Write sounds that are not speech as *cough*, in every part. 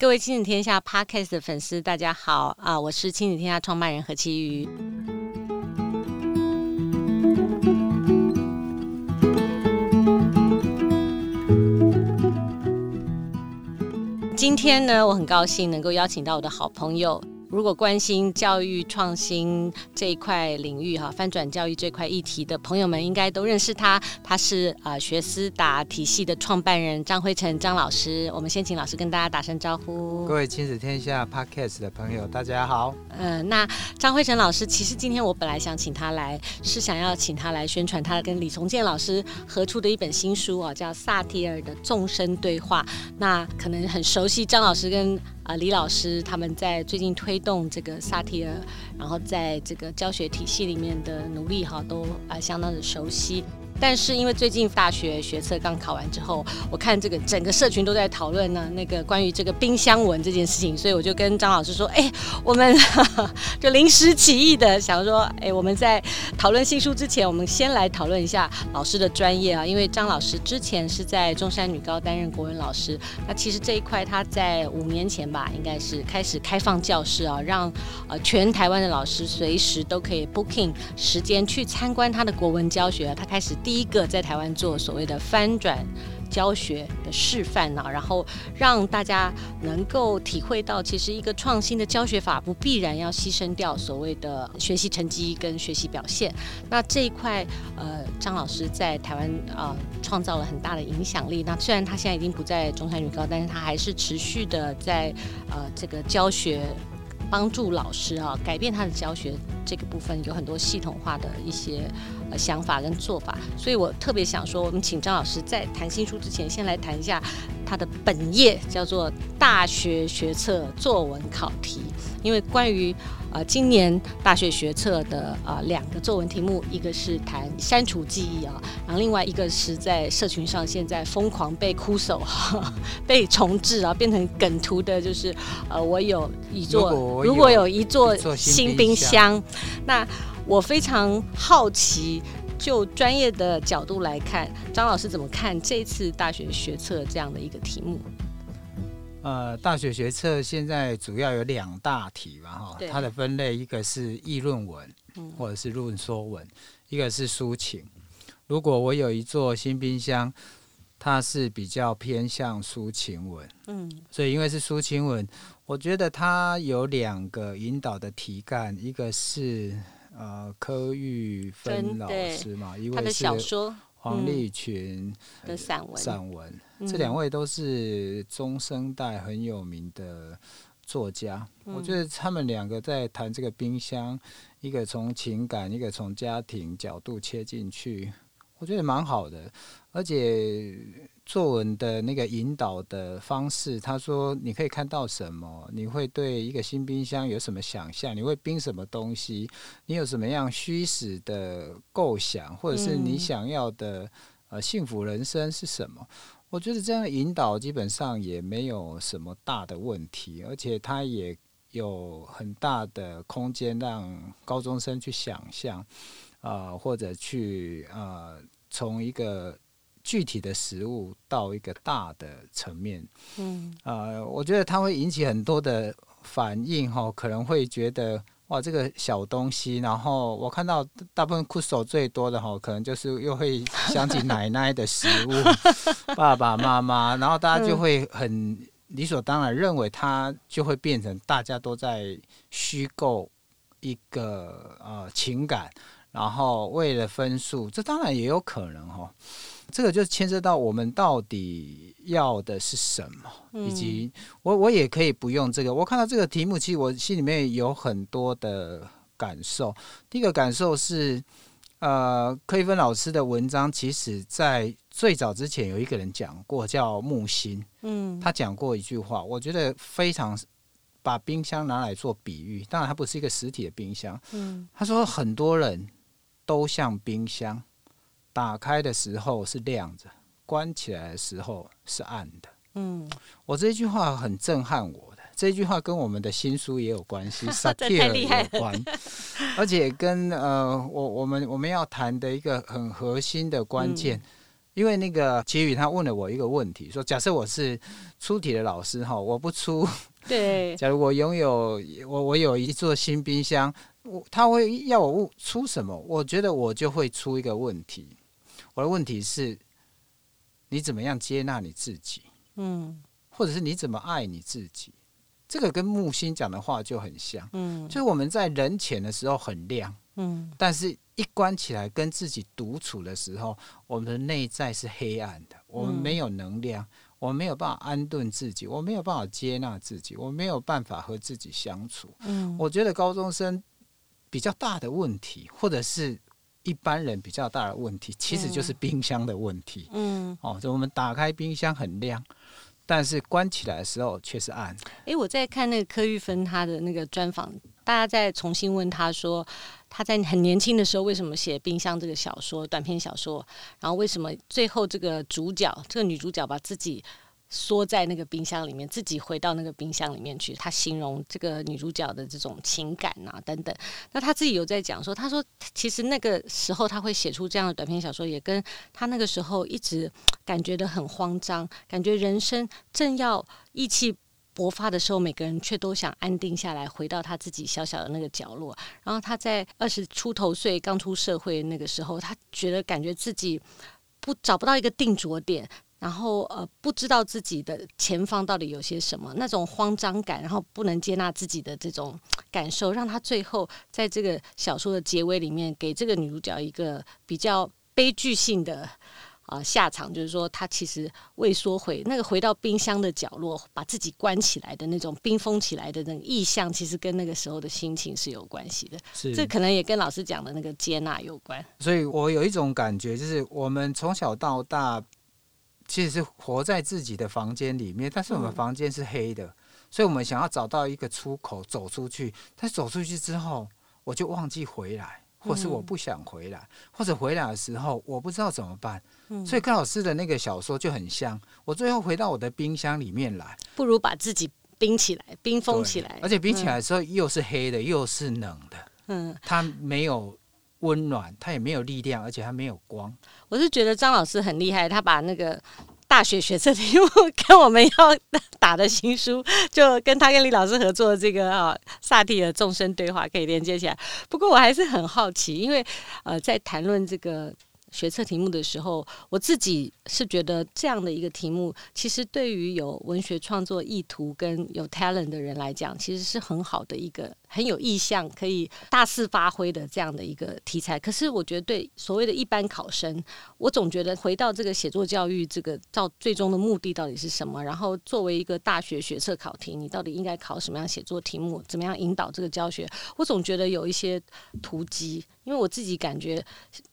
各位亲子天下 Podcast 的粉丝，大家好啊！我是亲子天下创办人何其瑜。今天呢，我很高兴能够邀请到我的好朋友。如果关心教育创新这一块领域哈，翻转教育这块议题的朋友们，应该都认识他。他是呃学思达体系的创办人张辉成张老师。我们先请老师跟大家打声招呼。各位亲子天下 Podcast 的朋友，大家好。嗯、呃，那张辉成老师，其实今天我本来想请他来，是想要请他来宣传他跟李崇建老师合出的一本新书哦，叫《萨提尔的众生对话》。那可能很熟悉张老师跟。啊，李老师他们在最近推动这个萨提尔，然后在这个教学体系里面的努力哈，都啊相当的熟悉。但是因为最近大学学测刚考完之后，我看这个整个社群都在讨论呢，那个关于这个冰箱文这件事情，所以我就跟张老师说，哎，我们呵呵就临时起意的想说，哎，我们在讨论新书之前，我们先来讨论一下老师的专业啊，因为张老师之前是在中山女高担任国文老师，那其实这一块他在五年前吧，应该是开始开放教室啊，让呃全台湾的老师随时都可以 booking 时间去参观他的国文教学，他开始。第一个在台湾做所谓的翻转教学的示范呢，然后让大家能够体会到，其实一个创新的教学法不必然要牺牲掉所谓的学习成绩跟学习表现。那这一块，呃，张老师在台湾啊、创造了很大的影响力。那虽然他现在已经不在中山女高，但是他还是持续的在呃这个教学。帮助老师啊改变他的教学这个部分，有很多系统化的一些呃想法跟做法，所以我特别想说，我们请张老师在谈新书之前，先来谈一下他的本业，叫做大学学测作文考题，因为关于。呃，今年大学学测的呃两个作文题目，一个是谈删除记忆啊，然后另外一个是在社群上现在疯狂被哭手哈 *laughs* 被重置啊，变成梗图的，就是呃我有一座如果，如果有一座新冰箱，那我非常好奇，就专业的角度来看，张老师怎么看这次大学学测这样的一个题目？呃，大学学测现在主要有两大题嘛，哈，它的分类一个是议论文，或者是论说文，嗯，一个是抒情。如果我有一座新冰箱，它是比较偏向抒情文，嗯，所以因为是抒情文，我觉得它有两个引导的题干，一个是呃柯玉芬老师嘛，一位是。黄立群的散文，散文，这两位都是中生代很有名的作家。我觉得他们两个在谈这个冰箱，一个从情感，一个从家庭角度切进去，我觉得蛮好的，而且。作文的那个引导的方式，他说：“你可以看到什么？你会对一个新冰箱有什么想象？你会冰什么东西？你有什么样虚实的构想，或者是你想要的呃幸福人生是什么？”我觉得这样引导基本上也没有什么大的问题，而且他也有很大的空间让高中生去想象啊、呃，或者去啊、呃，从一个。具体的食物到一个大的层面，嗯，呃，我觉得它会引起很多的反应哈，可能会觉得哇，这个小东西，然后我看到大部分酷手最多的哈，可能就是又会想起奶奶的食物，*laughs* 爸爸妈妈，然后大家就会很理所当然认为它就会变成大家都在虚构一个呃情感，然后为了分数，这当然也有可能哈。这个就牵涉到我们到底要的是什么，以及我我也可以不用这个。我看到这个题目，其实我心里面有很多的感受。第一个感受是，呃，柯一芬老师的文章，其实在最早之前有一个人讲过，叫木心。嗯，他讲过一句话，我觉得非常把冰箱拿来做比喻。当然，它不是一个实体的冰箱。嗯，他说很多人都像冰箱。打开的时候是亮着，关起来的时候是暗的。嗯，我这句话很震撼我的，这句话跟我们的新书也有关系，萨提尔有关，而且跟呃，我我们我们要谈的一个很核心的关键，嗯、因为那个齐宇他问了我一个问题，说假设我是出题的老师哈，我不出，对，*laughs* 假如我拥有我我有一座新冰箱，我他会要我出什么？我觉得我就会出一个问题，我的问题是，你怎么样接纳你自己？嗯，或者是你怎么爱你自己？这个跟木星讲的话就很像，嗯，就是我们在人前的时候很亮，嗯，但是一关起来跟自己独处的时候，我们的内在是黑暗的，我们没有能量，我们没有办法安顿自己，我没有办法接纳自己，我没有办法和自己相处。嗯，我觉得高中生比较大的问题，或者是一般人比较大的问题，其实就是冰箱的问题。嗯，哦，就我们打开冰箱很亮。但是关起来的时候却是暗。哎，我在看那个柯玉芬他的那个专访，大家在重新问他说，他在很年轻的时候为什么写《冰箱》这个小说短篇小说，然后为什么最后这个主角这个女主角把自己。缩在那个冰箱里面，自己回到那个冰箱里面去。他形容这个女主角的这种情感啊等等。那他自己有在讲说，他说其实那个时候他会写出这样的短篇小说，也跟他那个时候一直感觉得很慌张，感觉人生正要意气勃发的时候，每个人却都想安定下来，回到他自己小小的那个角落。然后他在二十出头岁刚出社会那个时候，他觉得感觉自己不找不到一个定着点。然后呃，不知道自己的前方到底有些什么，那种慌张感，然后不能接纳自己的这种感受，让他最后在这个小说的结尾里面，给这个女主角一个比较悲剧性的啊、呃、下场，就是说她其实未缩回那个回到冰箱的角落，把自己关起来的那种冰封起来的那个意象，其实跟那个时候的心情是有关系的。是，这可能也跟老师讲的那个接纳有关。所以我有一种感觉，就是我们从小到大。其实是活在自己的房间里面，但是我们房间是黑的，嗯、所以我们想要找到一个出口走出去。但走出去之后，我就忘记回来，或是我不想回来，嗯、或者回来的时候我不知道怎么办。嗯、所以柯老师的那个小说就很像，我最后回到我的冰箱里面来，不如把自己冰起来，冰封起来。而且冰起来的时候又是黑的，嗯、又是冷的，嗯，它没有温暖，它也没有力量，而且它没有光。我是觉得张老师很厉害，他把那个大学学测题目跟我们要打的新书，就跟他跟李老师合作的这个啊萨提的众生对话可以连接起来。不过我还是很好奇，因为呃，在谈论这个。学测题目的时候，我自己是觉得这样的一个题目，其实对于有文学创作意图跟有 talent 的人来讲，其实是很好的一个很有意向可以大肆发挥的这样的一个题材。可是我觉得对所谓的一般考生，我总觉得回到这个写作教育这个到最终的目的到底是什么？然后作为一个大学学测考题，你到底应该考什么样写作题目？怎么样引导这个教学？我总觉得有一些突击，因为我自己感觉。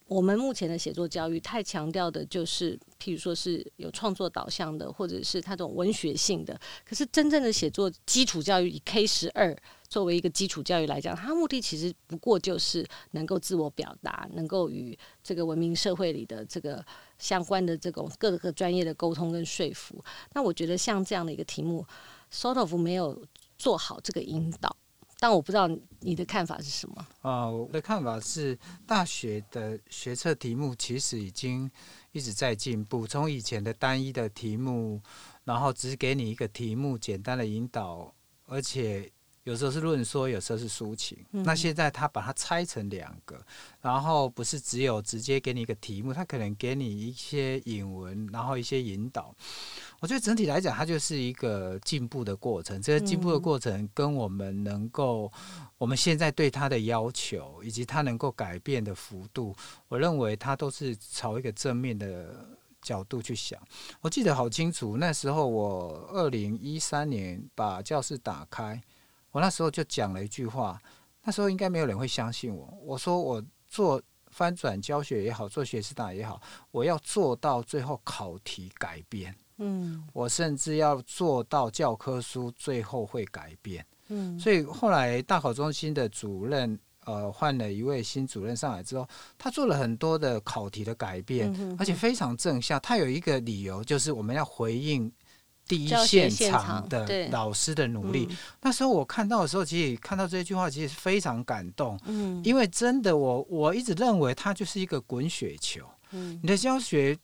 我们目前的写作教育太强调的就是，譬如说是有创作导向的，或者是它这种文学性的。可是真正的写作基础教育，以 K 十二作为一个基础教育来讲，它目的其实不过就是能够自我表达，能够与这个文明社会里的这个相关的这种各个专业的沟通跟说服。那我觉得像这样的一个题目，sort of 没有做好这个引导。但我不知道你的看法是什么啊？我的看法是，大学的学测题目其实已经一直在进步。从以前的单一的题目，然后只给你一个题目，简单的引导，而且有时候是论说，有时候是抒情。嗯、那现在他把它拆成两个，然后不是只有直接给你一个题目，他可能给你一些引文，然后一些引导。我觉得整体来讲，它就是一个进步的过程。这个进步的过程跟我们能够，我们现在对它的要求，以及它能够改变的幅度，我认为它都是朝一个正面的角度去想。我记得好清楚，那时候我二零一三年把教室打开，我那时候就讲了一句话。那时候应该没有人会相信我。我说我做翻转教学也好，做学士大也好，我要做到最后考题改变。嗯，我甚至要做到教科书最后会改变。嗯，所以后来大考中心的主任，呃，换了一位新主任上来之后，他做了很多的考题的改变，嗯、哼哼而且非常正向。他有一个理由，就是我们要回应第一现场的老师的努力。嗯、那时候我看到的时候，其实看到这句话，其实非常感动。嗯，因为真的我，我我一直认为它就是一个滚雪球。嗯，你的教学。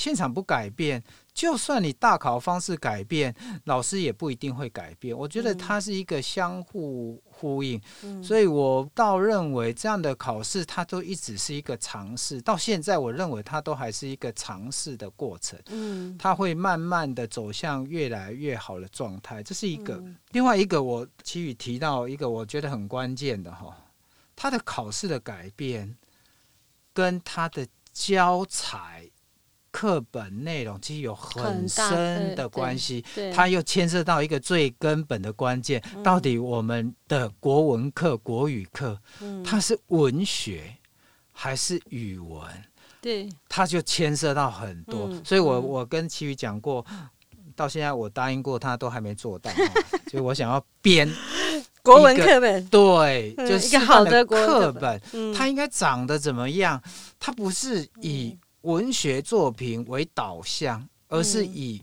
现场不改变，就算你大考方式改变，老师也不一定会改变。我觉得它是一个相互呼应，嗯、所以我倒认为这样的考试它都一直是一个尝试。到现在，我认为它都还是一个尝试的过程。嗯，它会慢慢的走向越来越好的状态。这是一个。嗯、另外一个，我其余提到一个我觉得很关键的哈，它的考试的改变跟它的教材。课本内容其实有很深的关系，它又牵涉到一个最根本的关键，嗯、到底我们的国文课、国语课，嗯、它是文学还是语文？对，它就牵涉到很多。嗯、所以我我跟琦瑜讲过，到现在我答应过他都还没做到，*laughs* 所以我想要编国文课本，对，嗯、就是一个好的课本，它应该长得怎么样？它不是以。文学作品为导向，而是以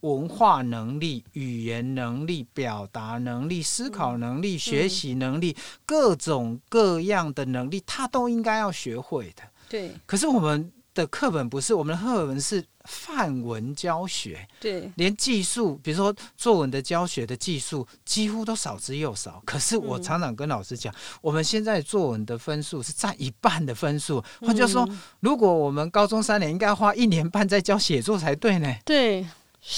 文化能力、语言能力、表达能力、思考能力、学习能力，各种各样的能力，他都应该要学会的。对。可是我们的课本不是，我们的课本是。范文教学，对，连技术，比如说作文的教学的技术，几乎都少之又少。可是我常常跟老师讲，嗯、我们现在作文的分数是占一半的分数，换句话说，如果我们高中三年应该花一年半在教写作才对呢？对，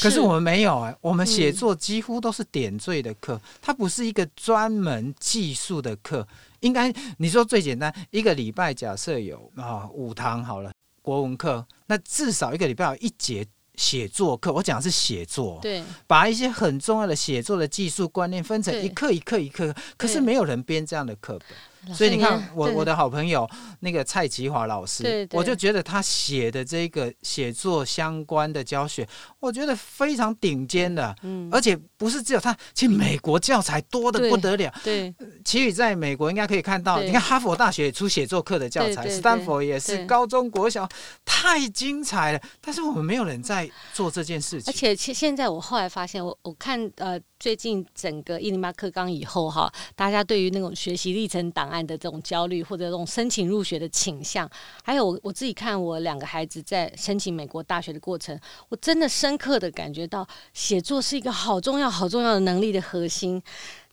可是我们没有哎、欸，我们写作几乎都是点缀的课，它不是一个专门技术的课。应该你说最简单，一个礼拜假设有啊五堂好了。国文课，那至少一个礼拜有一节写作课。我讲的是写作，对，把一些很重要的写作的技术观念分成一课一课一课。可是没有人编这样的课本。所以你看，我我的好朋友那个蔡吉华老师，我就觉得他写的这个写作相关的教学，我觉得非常顶尖的。嗯，而且不是只有他，其实美国教材多的不得了。对，琦瑜在美国应该可以看到，你看哈佛大学也出写作课的教材，斯坦福也是高中国小，太精彩了。但是我们没有人在做这件事情。而且现现在我后来发现，我我看呃。最近整个一零八课纲以后哈，大家对于那种学习历程档案的这种焦虑，或者这种申请入学的倾向，还有我我自己看我两个孩子在申请美国大学的过程，我真的深刻的感觉到写作是一个好重要、好重要的能力的核心。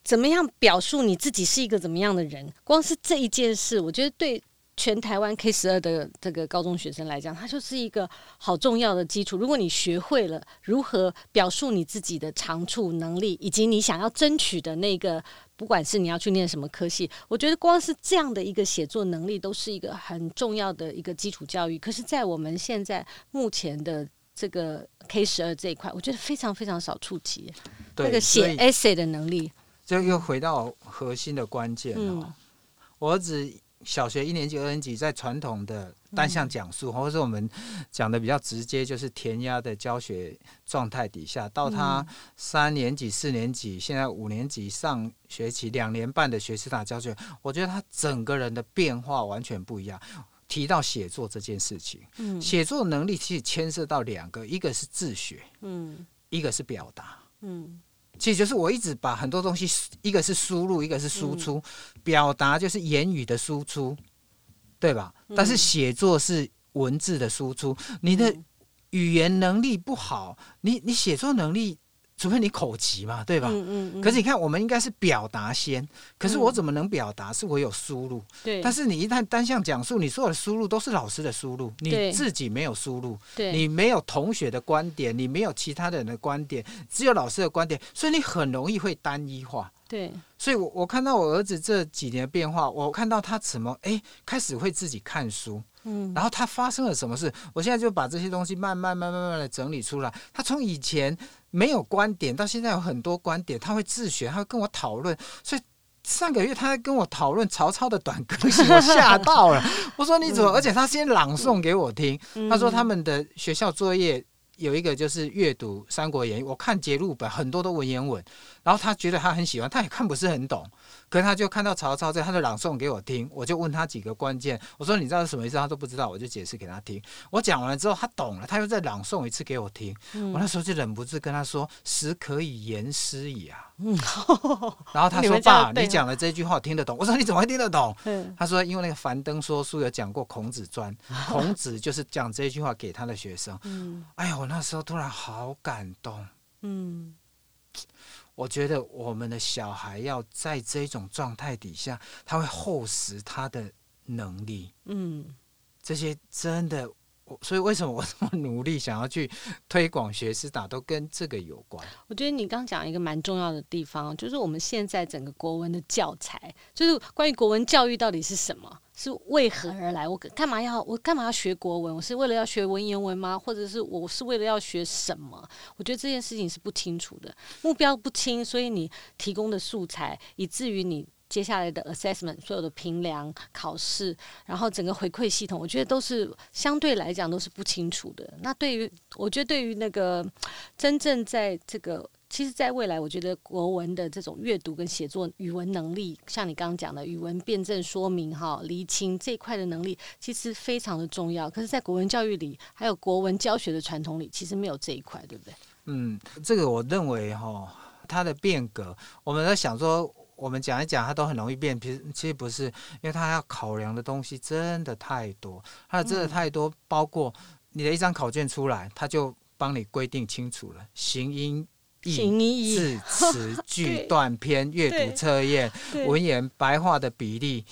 怎么样表述你自己是一个怎么样的人？光是这一件事，我觉得对。全台湾 K 十二的这个高中学生来讲，它就是一个好重要的基础。如果你学会了如何表述你自己的长处能力，以及你想要争取的那个，不管是你要去念什么科系，我觉得光是这样的一个写作能力，都是一个很重要的一个基础教育。可是，在我们现在目前的这个 K 十二这一块，我觉得非常非常少触及对那个写 essay 的能力。这又回到核心的关键了，嗯、我儿子。小学一年级、二年级在传统的单项讲述，嗯、或者是我们讲的比较直接，就是填鸭的教学状态底下，到他三年级、四年级，现在五年级上学期两年半的学思达教学，我觉得他整个人的变化完全不一样。提到写作这件事情，嗯，写作能力其实牵涉到两个，一个是自学，嗯，一个是表达，嗯。其实就是我一直把很多东西，一个是输入，一个是输出，嗯、表达就是言语的输出，对吧？嗯、但是写作是文字的输出。你的语言能力不好，你你写作能力。除非你口急嘛，对吧？嗯嗯嗯、可是你看，我们应该是表达先。可是我怎么能表达？是我有输入。对。但是你一旦单向讲述，你所有的输入都是老师的输入，你自己没有输入。对。你没有同学的观点，你没有其他人的观点，只有老师的观点，所以你很容易会单一化。对。所以我我看到我儿子这几年的变化，我看到他怎么哎开始会自己看书。嗯。然后他发生了什么事？我现在就把这些东西慢慢慢慢慢慢的整理出来。他从以前。没有观点，到现在有很多观点，他会自学，他会跟我讨论。所以上个月他在跟我讨论曹操的短歌行，我吓到了。*laughs* 我说你怎么？而且他先朗诵给我听。他说他们的学校作业有一个就是阅读《三国演义》，我看节录本很多都文言文，然后他觉得他很喜欢，他也看不是很懂，可是他就看到曹操在，他就朗诵给我听，我就问他几个关键，我说你知道是什么意思？他都不知道，我就解释给他听。我讲完了之后，他懂了，他又再朗诵一次给我听。嗯、我那时候就忍不住跟他说：“诗可以言师矣啊。”嗯，然后他说：“ *laughs* 爸，你讲的这句话我听得懂。”我说：“你怎么会听得懂？”嗯、他说：“因为那个樊登说书有讲过孔子传，*laughs* 孔子就是讲这句话给他的学生。”嗯，哎呀，我那时候突然好感动。嗯，我觉得我们的小孩要在这种状态底下，他会厚实他的能力。嗯，这些真的。所以为什么我这么努力想要去推广学思打，都跟这个有关。我觉得你刚讲一个蛮重要的地方，就是我们现在整个国文的教材，就是关于国文教育到底是什么，是为何而来？我干嘛要我干嘛要学国文？我是为了要学文言文吗？或者是我是为了要学什么？我觉得这件事情是不清楚的，目标不清，所以你提供的素材，以至于你。接下来的 assessment，所有的评量、考试，然后整个回馈系统，我觉得都是相对来讲都是不清楚的。那对于，我觉得对于那个真正在这个，其实在未来，我觉得国文的这种阅读跟写作、语文能力，像你刚刚讲的语文辩证说明、哈厘清这一块的能力，其实非常的重要。可是，在国文教育里，还有国文教学的传统里，其实没有这一块，对不对？嗯，这个我认为哈，它的变革，我们在想说。我们讲一讲，它都很容易变。其实其实不是，因为它要考量的东西真的太多，它的真的太多，包括你的一张考卷出来，它就帮你规定清楚了，形音义字词 *laughs* 句段篇阅读测验文言白话的比例，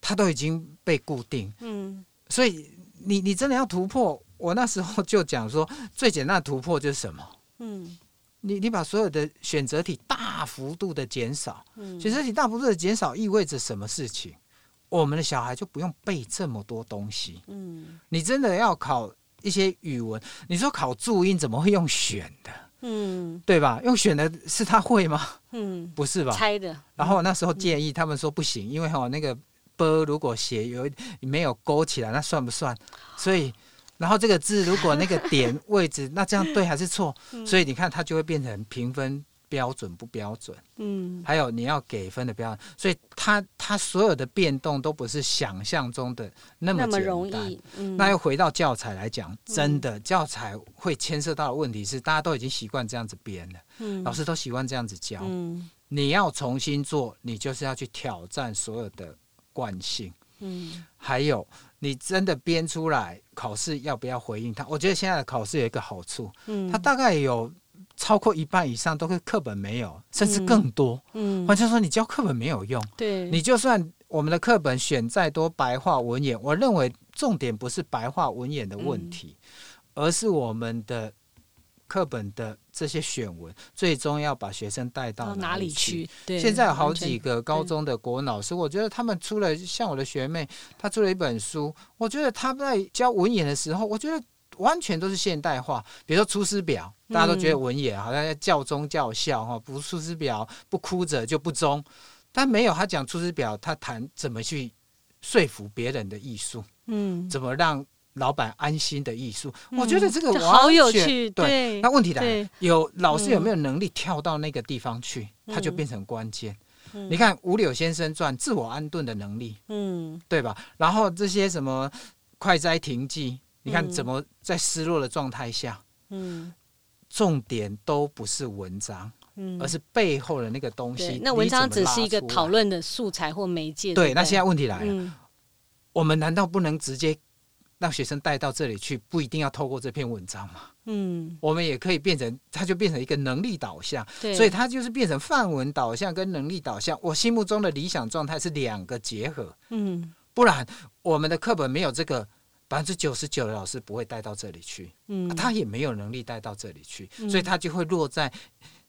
它都已经被固定。嗯，所以你你真的要突破，我那时候就讲说，最简单的突破就是什么？嗯。你你把所有的选择题大幅度的减少，嗯、选择题大幅度的减少意味着什么事情？我们的小孩就不用背这么多东西。嗯，你真的要考一些语文，你说考注音怎么会用选的？嗯，对吧？用选的是他会吗？嗯，不是吧？猜的。然后那时候建议他们说不行，因为哈那个波如果写有没有勾起来，那算不算？所以。然后这个字如果那个点 *laughs* 位置，那这样对还是错？嗯、所以你看它就会变成评分标准不标准？嗯，还有你要给分的标准，所以它它所有的变动都不是想象中的那么简单。那么容易。嗯、那又回到教材来讲，真的、嗯、教材会牵涉到的问题是，大家都已经习惯这样子编了，嗯、老师都习惯这样子教。嗯、你要重新做，你就是要去挑战所有的惯性。嗯，还有。你真的编出来考试要不要回应他？我觉得现在的考试有一个好处，嗯，它大概有超过一半以上都是课本没有，甚至更多，嗯，换句话说，你教课本没有用，对，你就算我们的课本选再多白话文言，我认为重点不是白话文言的问题，嗯，而是我们的。课本的这些选文，最终要把学生带到哪里去？对，现在有好几个高中的国文老师，我觉得他们出了，像我的学妹，她出了一本书，我觉得他在教文言的时候，我觉得完全都是现代化。比如说《出师表》，大家都觉得文言好像要教忠教孝哈，不出师表不哭者就不忠，但没有他讲《出师表》，他谈怎么去说服别人的艺术，嗯，怎么让。老板安心的艺术，嗯、我觉得这个好有趣。对，对那问题来了，有老师有没有能力跳到那个地方去，嗯、他就变成关键。嗯、你看《五柳先生传》自我安顿的能力，嗯，对吧？然后这些什么《快哉亭记》，你看怎么在失落的状态下，嗯，重点都不是文章，嗯，而是背后的那个东西。那文章只是一个讨论的素材或媒介。对，对，那现在问题来了，嗯、我们难道不能直接？让学生带到这里去，不一定要透过这篇文章吗。嗯，我们也可以变成，它就变成一个能力导向。对，所以它就是变成范文导向跟能力导向。我心目中的理想状态是两个结合。嗯，不然我们的课本没有这个，百分之九十九的老师不会带到这里去。嗯，他也没有能力带到这里去，所以他就会落在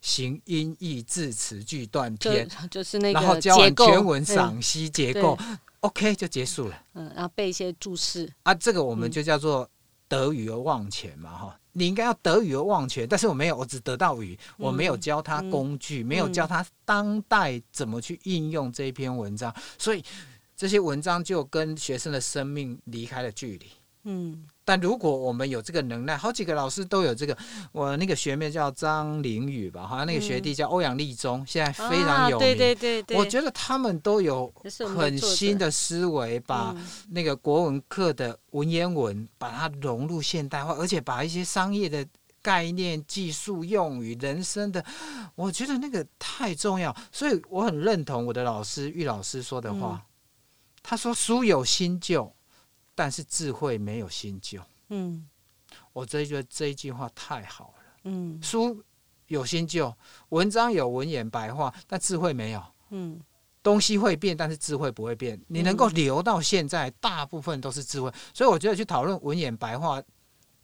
形音义字词句段篇，就，就是那个然后教完全文赏析结构。OK，就结束了。嗯，然后背一些注释啊，这个我们就叫做得语而忘全嘛，哈、嗯。你应该要得语而忘全，但是我没有，我只得到语，嗯、我没有教他工具，嗯、没有教他当代怎么去应用这一篇文章，所以这些文章就跟学生的生命离开了距离。嗯，但如果我们有这个能耐，好几个老师都有这个。我那个学妹叫张玲宇吧，好像那个学弟叫欧阳立中，现在非常有名。对对对对。我觉得他们都有很新的思维，把那个国文课的文言文把它融入现代化，而且把一些商业的概念、技术用语、人生的，我觉得那个太重要。所以我很认同我的老师玉老师说的话，他说：“书有新旧。”但是智慧没有新旧。嗯，我真觉得这一句话太好了。嗯，书有新旧，文章有文言白话，但智慧没有。嗯，东西会变，但是智慧不会变。你能够留到现在，大部分都是智慧。所以我觉得去讨论文言白话。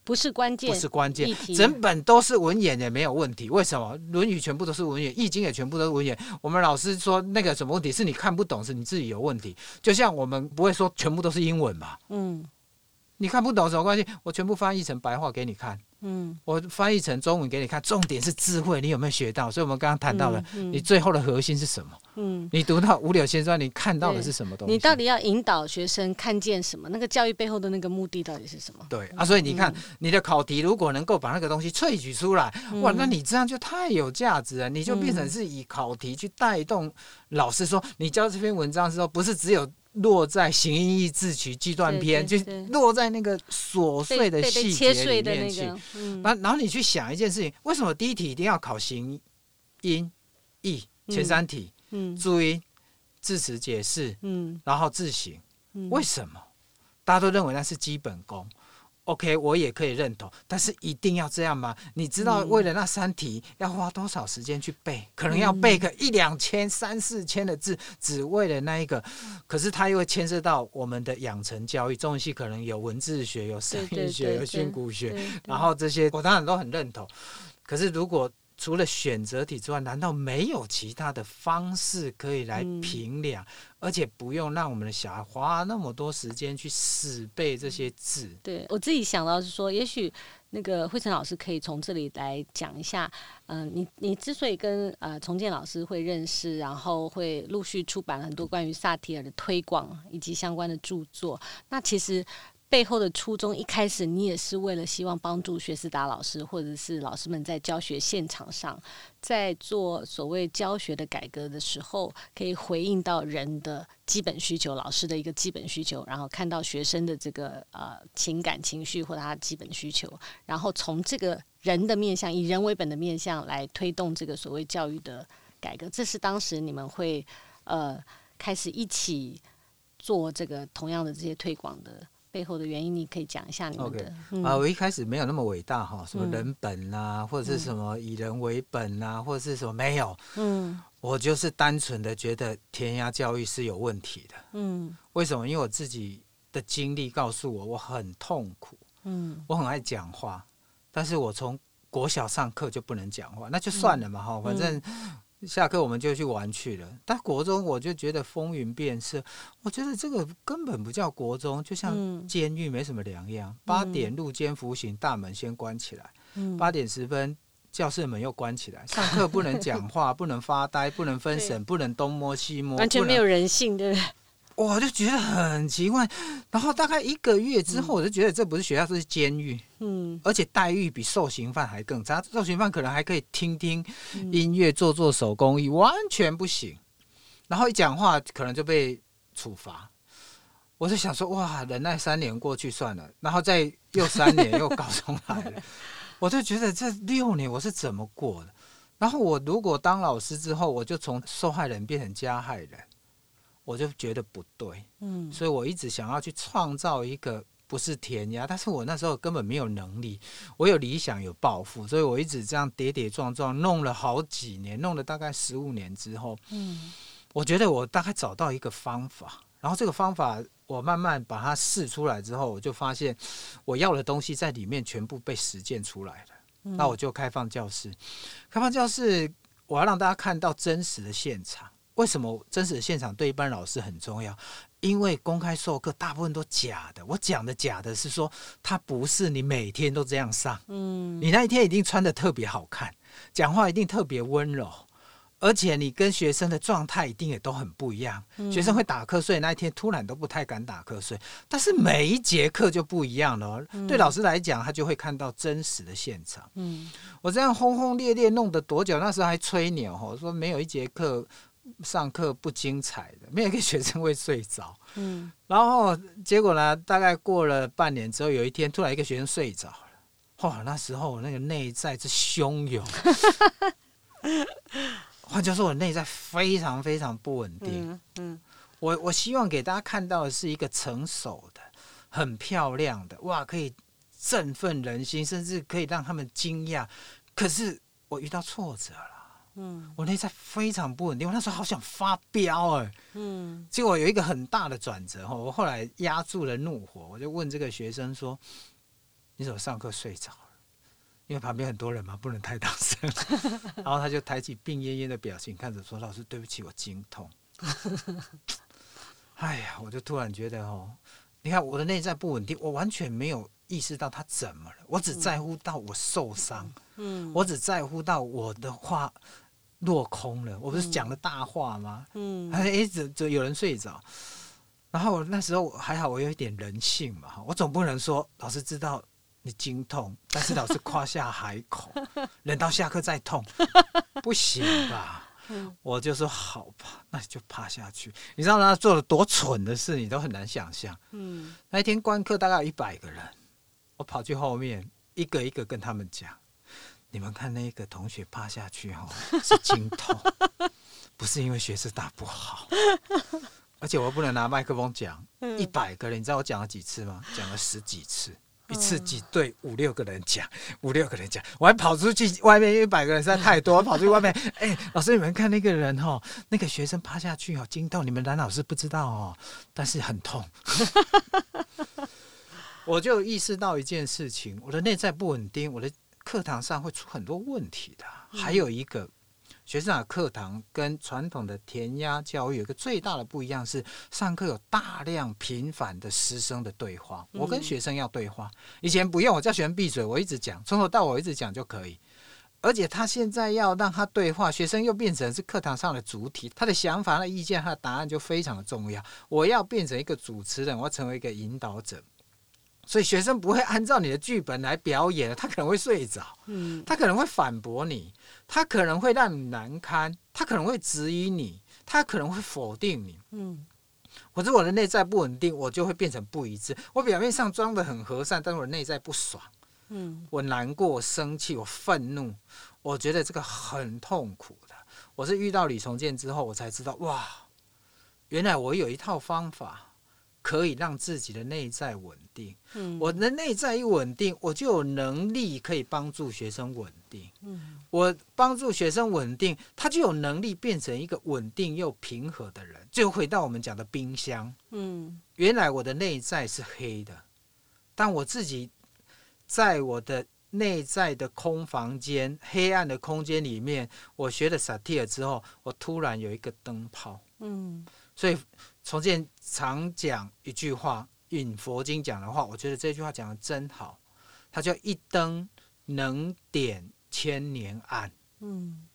不是关键，不是关键，整本都是文言也没有问题。为什么？《论语》全部都是文言，《易经》也全部都是文言。我们老师说那个什么问题是你看不懂，是你自己有问题。就像我们不会说全部都是英文嘛，嗯，你看不懂什么关系？我全部翻译成白话给你看。嗯，我翻译成中文给你看，重点是智慧，你有没有学到？所以我们刚刚谈到了，你最后的核心是什么？嗯，你读到五柳先生，你看到的是什么东西？你到底要引导学生看见什么？那个教育背后的那个目的到底是什么？对啊，所以你看，你的考题如果能够把那个东西萃取出来，哇，那你这样就太有价值了，你就变成是以考题去带动老师说，你教这篇文章的时候，不是只有。落在形音义字曲记段篇，就落在那个琐碎的细节里面去。然后，然后你去想一件事情：为什么第一题一定要考形音义前三题？注音、字词解释，然后字形。为什么？大家都认为那是基本功。OK，我也可以认同，但是一定要这样吗？你知道为了那三题要花多少时间去背？可能要背个一两千、三四千的字，只为了那一个。可是它又会牵涉到我们的养成教育，中文系可能有文字学、有声韵学、有训诂学，然后这些我当然都很认同。可是如果除了选择题之外，难道没有其他的方式可以来评量，嗯、而且不用让我们的小孩花那么多时间去死背这些字？对，我自己想到是说，也许那个慧成老师可以从这里来讲一下。嗯、呃，你你之所以跟呃重建老师会认识，然后会陆续出版很多关于萨提尔的推广以及相关的著作，那其实。背后的初衷，一开始你也是为了希望帮助学思达老师或者是老师们在教学现场上，在做所谓教学的改革的时候，可以回应到人的基本需求，老师的一个基本需求，然后看到学生的这个呃情感情绪或者他基本需求，然后从这个人的面向，以人为本的面向来推动这个所谓教育的改革。这是当时你们会呃开始一起做这个同样的这些推广的。背后的原因，你可以讲一下你们的。Okay. 嗯、啊，我一开始没有那么伟大哈，什么人本啊，嗯、或者是什么以人为本啊，嗯、或者是什么没有。嗯，我就是单纯的觉得填鸭教育是有问题的。嗯，为什么？因为我自己的经历告诉我，我很痛苦。嗯，我很爱讲话，但是我从国小上课就不能讲话，那就算了嘛哈，嗯、反正。下课我们就去玩去了，但国中我就觉得风云变色，我觉得这个根本不叫国中，就像监狱没什么两样。八点入监服刑，大门先关起来，八点十分教室门又关起来，上课不能讲话，*laughs* 不能发呆，不能分神，不能东摸西摸，完全没有人性，对不对？我就觉得很奇怪，然后大概一个月之后，我就觉得这不是学校，这是监狱。嗯，而且待遇比受刑犯还更差。受刑犯可能还可以听听音乐、做做手工艺，完全不行。然后一讲话，可能就被处罚。我就想说，哇，忍耐三年过去算了，然后再又三年又高中来了，我就觉得这六年我是怎么过的？然后我如果当老师之后，我就从受害人变成加害人。我就觉得不对，嗯，所以我一直想要去创造一个不是填鸭，但是我那时候根本没有能力，我有理想有抱负，所以我一直这样跌跌撞撞弄了好几年，弄了大概十五年之后，嗯，我觉得我大概找到一个方法，然后这个方法我慢慢把它试出来之后，我就发现我要的东西在里面全部被实践出来了，嗯，那我就开放教室，开放教室，我要让大家看到真实的现场。为什么真实的现场对一般老师很重要？因为公开授课大部分都假的。我讲的假的是说，它不是你每天都这样上。嗯，你那一天一定穿的特别好看，讲话一定特别温柔，而且你跟学生的状态一定也都很不一样。嗯、学生会打瞌睡那一天，突然都不太敢打瞌睡。但是每一节课就不一样了。嗯、对老师来讲，他就会看到真实的现场。嗯，我这样轰轰烈烈弄得多久？那时候还吹牛，我说没有一节课上课不精彩的，没有一个学生会睡着。嗯，然后结果呢？大概过了半年之后，有一天突然一个学生睡着了。哇，那时候我那个内在之汹涌。*laughs* 换句话说，我内在非常非常不稳定。嗯，嗯，我我希望给大家看到的是一个成熟的、很漂亮的，哇，可以振奋人心，甚至可以让他们惊讶。可是我遇到挫折了，嗯，我内在非常不稳定。我那时候好想发飙哎，嗯，结果有一个很大的转折哈，我后来压住了怒火，我就问这个学生说：“你怎么上课睡着了？”因为旁边很多人嘛，不能太大声。*laughs* 然后他就抬起病恹恹的表情，看着说：“老师，对不起，我经痛。”哎呀，我就突然觉得哦，你看我的内在不稳定，我完全没有意识到他怎么了，我只在乎到我受伤，嗯，我只在乎到我的话落空了。我不是讲了大话吗？嗯，哎，一直就有人睡着。然后那时候还好，我有一点人性嘛，我总不能说老师知道。你经痛，但是老师夸下海口，*laughs* 忍到下课再痛，*laughs* 不行吧？我就说好吧，那你就趴下去。你知道他做了多蠢的事，你都很难想象。嗯，那一天观课大概有一百个人，我跑去后面一个一个跟他们讲：你们看那个同学趴下去哈，*laughs* 是惊痛，不是因为学识打不好。*laughs* 而且我不能拿麦克风讲，一百个人，你知道我讲了几次吗？讲了十几次。一次几对五六个人讲，五六个人讲，我还跑出去外面，一百个人实在太多，我 *laughs* 跑出去外面，哎、欸，老师你们看那个人哈，那个学生趴下去哦，惊痛你们男老师不知道哦，但是很痛。我就意识到一件事情，我的内在不稳定，我的课堂上会出很多问题的，还有一个。学生的课堂跟传统的填鸭教育有一个最大的不一样是，上课有大量频繁的师生的对话。我跟学生要对话，以前不用，我叫学生闭嘴，我一直讲，从头到尾我一直讲就可以。而且他现在要让他对话，学生又变成是课堂上的主体，他的想法、他的意见、他的答案就非常的重要。我要变成一个主持人，我要成为一个引导者。所以学生不会按照你的剧本来表演，他可能会睡着，嗯，他可能会反驳你，他可能会让你难堪，他可能会质疑你，他可能会否定你，嗯，或者我的内在不稳定，我就会变成不一致。我表面上装的很和善，但是我内在不爽，嗯，我难过，我生气，我愤怒，我觉得这个很痛苦的。我是遇到李重建之后，我才知道，哇，原来我有一套方法。可以让自己的内在稳定。嗯，我的内在一稳定，我就有能力可以帮助学生稳定。嗯，我帮助学生稳定，他就有能力变成一个稳定又平和的人。就回到我们讲的冰箱。嗯，原来我的内在是黑的，但我自己在我的内在的空房间、黑暗的空间里面，我学了萨提尔之后，我突然有一个灯泡。嗯，所以。崇建常讲一句话，引佛经讲的话，我觉得这句话讲的真好。它叫一灯能点千年暗，嗯，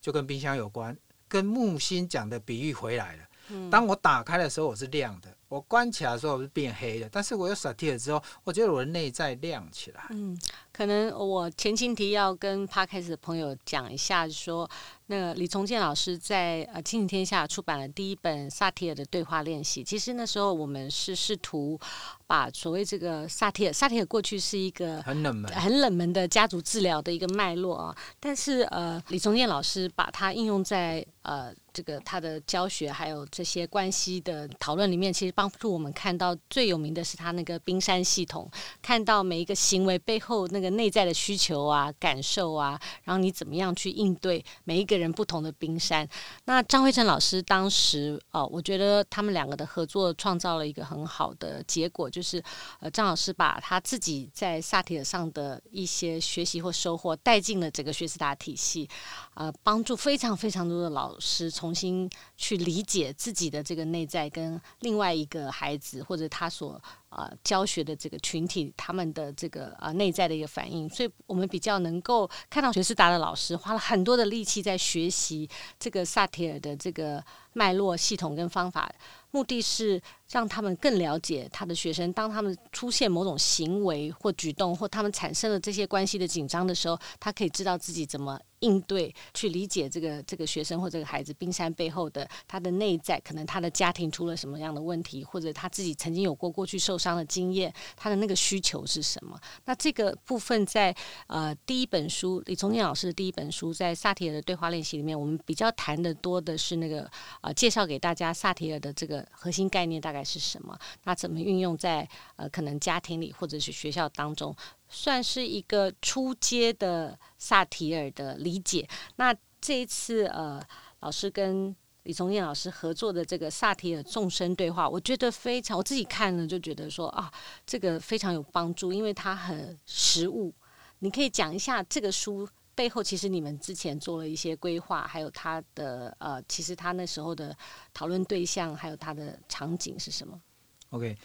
就跟冰箱有关，跟木星讲的比喻回来了。当我打开的时候，我是亮的。我关起来的时候我是变黑的，但是我有萨提尔之后，我觉得我的内在亮起来。嗯，可能我前情提要跟 Podcast 的朋友讲一下，说那个李崇建老师在呃亲子天下出版了第一本萨提尔的对话练习。其实那时候我们是试图把所谓这个萨提尔，萨提尔过去是一个很冷门、很冷门的家族治疗的一个脉络啊，但是呃李崇建老师把它应用在呃这个他的教学还有这些关系的讨论里面，其实。帮助我们看到最有名的是他那个冰山系统，看到每一个行为背后那个内在的需求啊、感受啊，然后你怎么样去应对每一个人不同的冰山。那张辉诚老师当时哦，我觉得他们两个的合作创造了一个很好的结果，就是呃，张老师把他自己在萨提尔上的一些学习或收获带进了整个学思达体系。呃帮助非常非常多的老师重新去理解自己的这个内在跟另外一个孩子或者他所呃教学的这个群体他们的这个呃内在的一个反应，所以我们比较能够看到学思达的老师花了很多的力气在学习这个萨提尔的这个脉络系统跟方法。目的是让他们更了解他的学生，当他们出现某种行为或举动，或他们产生了这些关系的紧张的时候，他可以知道自己怎么应对，去理解这个这个学生或这个孩子冰山背后的他的内在，可能他的家庭出了什么样的问题，或者他自己曾经有过过去受伤的经验，他的那个需求是什么？那这个部分在呃第一本书李崇建老师的第一本书在萨提尔的对话练习里面，我们比较谈的多的是那个呃介绍给大家萨提尔的这个核心概念大概是什么？那怎么运用在呃可能家庭里或者是学校当中？算是一个初阶的萨提尔的理解。那这一次，呃，老师跟李宗艳老师合作的这个萨提尔众生对话，我觉得非常，我自己看了就觉得说啊，这个非常有帮助，因为它很实务。你可以讲一下这个书背后，其实你们之前做了一些规划，还有他的呃，其实他那时候的讨论对象，还有他的场景是什么？OK，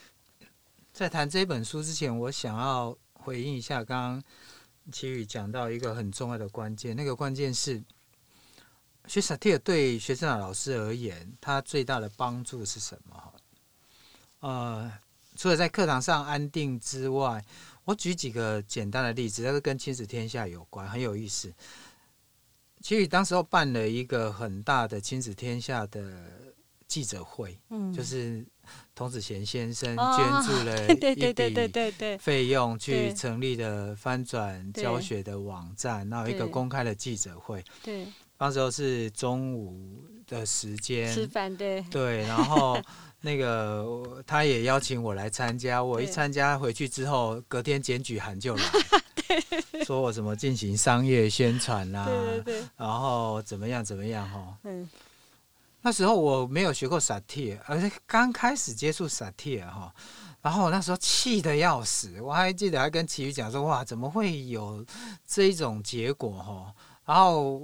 在谈这本书之前，我想要。回应一下，刚刚齐宇讲到一个很重要的关键，那个关键是学萨提尔对学生的老师而言，他最大的帮助是什么？呃，除了在课堂上安定之外，我举几个简单的例子，那个跟亲子天下有关，很有意思。其实当时候办了一个很大的亲子天下的记者会，嗯，就是。童子贤先生捐助了 *laughs* 一笔费用，去成立的翻转教学的网站，然后一个公开的记者会。对，当时候是中午的时间吃饭，对对，然后那个他也邀请我来参加，我一参加回去之后，隔天检举函就来，*laughs* 说我怎么进行商业宣传啊，然后怎么样怎么样哈，嗯。那时候我没有学过萨提尔，而且刚开始接触萨提尔哈，然后那时候气得要死，我还记得还跟齐宇讲说，哇，怎么会有这一种结果哈？然后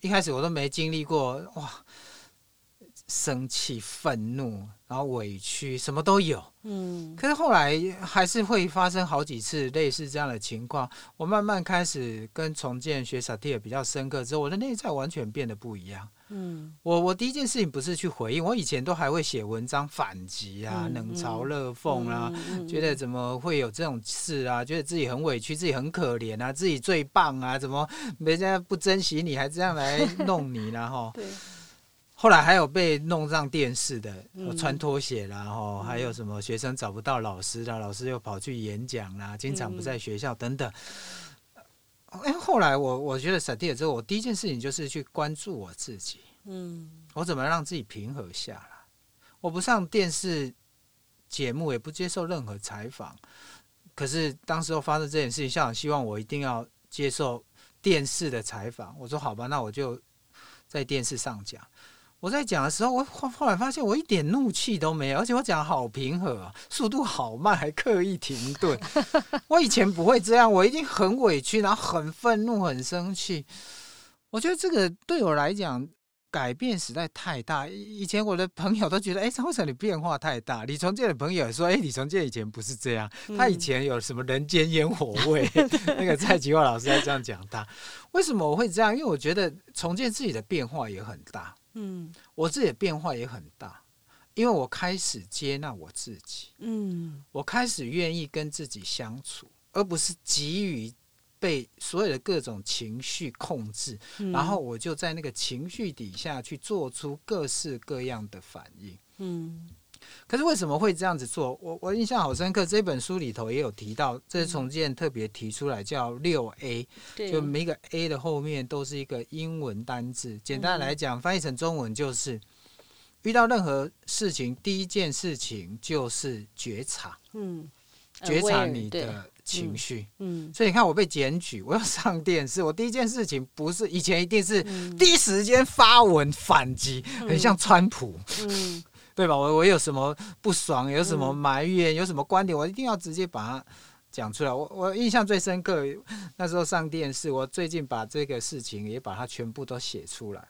一开始我都没经历过，哇，生气、愤怒，然后委屈，什么都有。嗯，可是后来还是会发生好几次类似这样的情况。我慢慢开始跟重建学萨提尔比较深刻之后，我的内在完全变得不一样。嗯，我我第一件事情不是去回应，我以前都还会写文章反击啊，冷嘲热讽啊，觉得怎么会有这种事啊，觉得自己很委屈，自己很可怜啊，自己最棒啊，怎么人家不珍惜你，还这样来弄你然后 *laughs* 对。后来还有被弄上电视的，穿拖鞋啦，然后还有什么学生找不到老师啦，老师又跑去演讲啦，经常不在学校等等。哎，后来我我觉得萨提尔之后，我第一件事情就是去关注我自己。嗯，我怎么让自己平和下来？我不上电视节目，也不接受任何采访。可是当时候发生这件事情，校长希望我一定要接受电视的采访。我说好吧，那我就在电视上讲。我在讲的时候，我后后来发现我一点怒气都没有，而且我讲好平和啊，速度好慢，还刻意停顿。*laughs* 我以前不会这样，我一定很委屈，然后很愤怒，很生气。我觉得这个对我来讲改变实在太大。以前我的朋友都觉得，哎，张辉成你变化太大。李崇建的朋友说，哎，李崇建以前不是这样，他以前有什么人间烟火味？*laughs* 那个蔡吉华老师在这样讲他，为什么我会这样？因为我觉得重建自己的变化也很大。嗯，我自己的变化也很大，因为我开始接纳我自己。嗯，我开始愿意跟自己相处，而不是急于被所有的各种情绪控制，嗯，然后我就在那个情绪底下去做出各式各样的反应。嗯。可是为什么会这样子做？我我印象好深刻，这本书里头也有提到，这是重建特别提出来叫六 A，就每个 A 的后面都是一个英文单字。简单来讲，翻译成中文就是遇到任何事情，第一件事情就是觉察，嗯，觉察你的情绪，嗯。所以你看，我被检举，我要上电视，我第一件事情不是以前一定是第一时间发文反击，很像川普，嗯。对吧？我我有什么不爽，有什么埋怨，有什么观点，我一定要直接把它讲出来。我我印象最深刻，那时候上电视，我最近把这个事情也把它全部都写出来。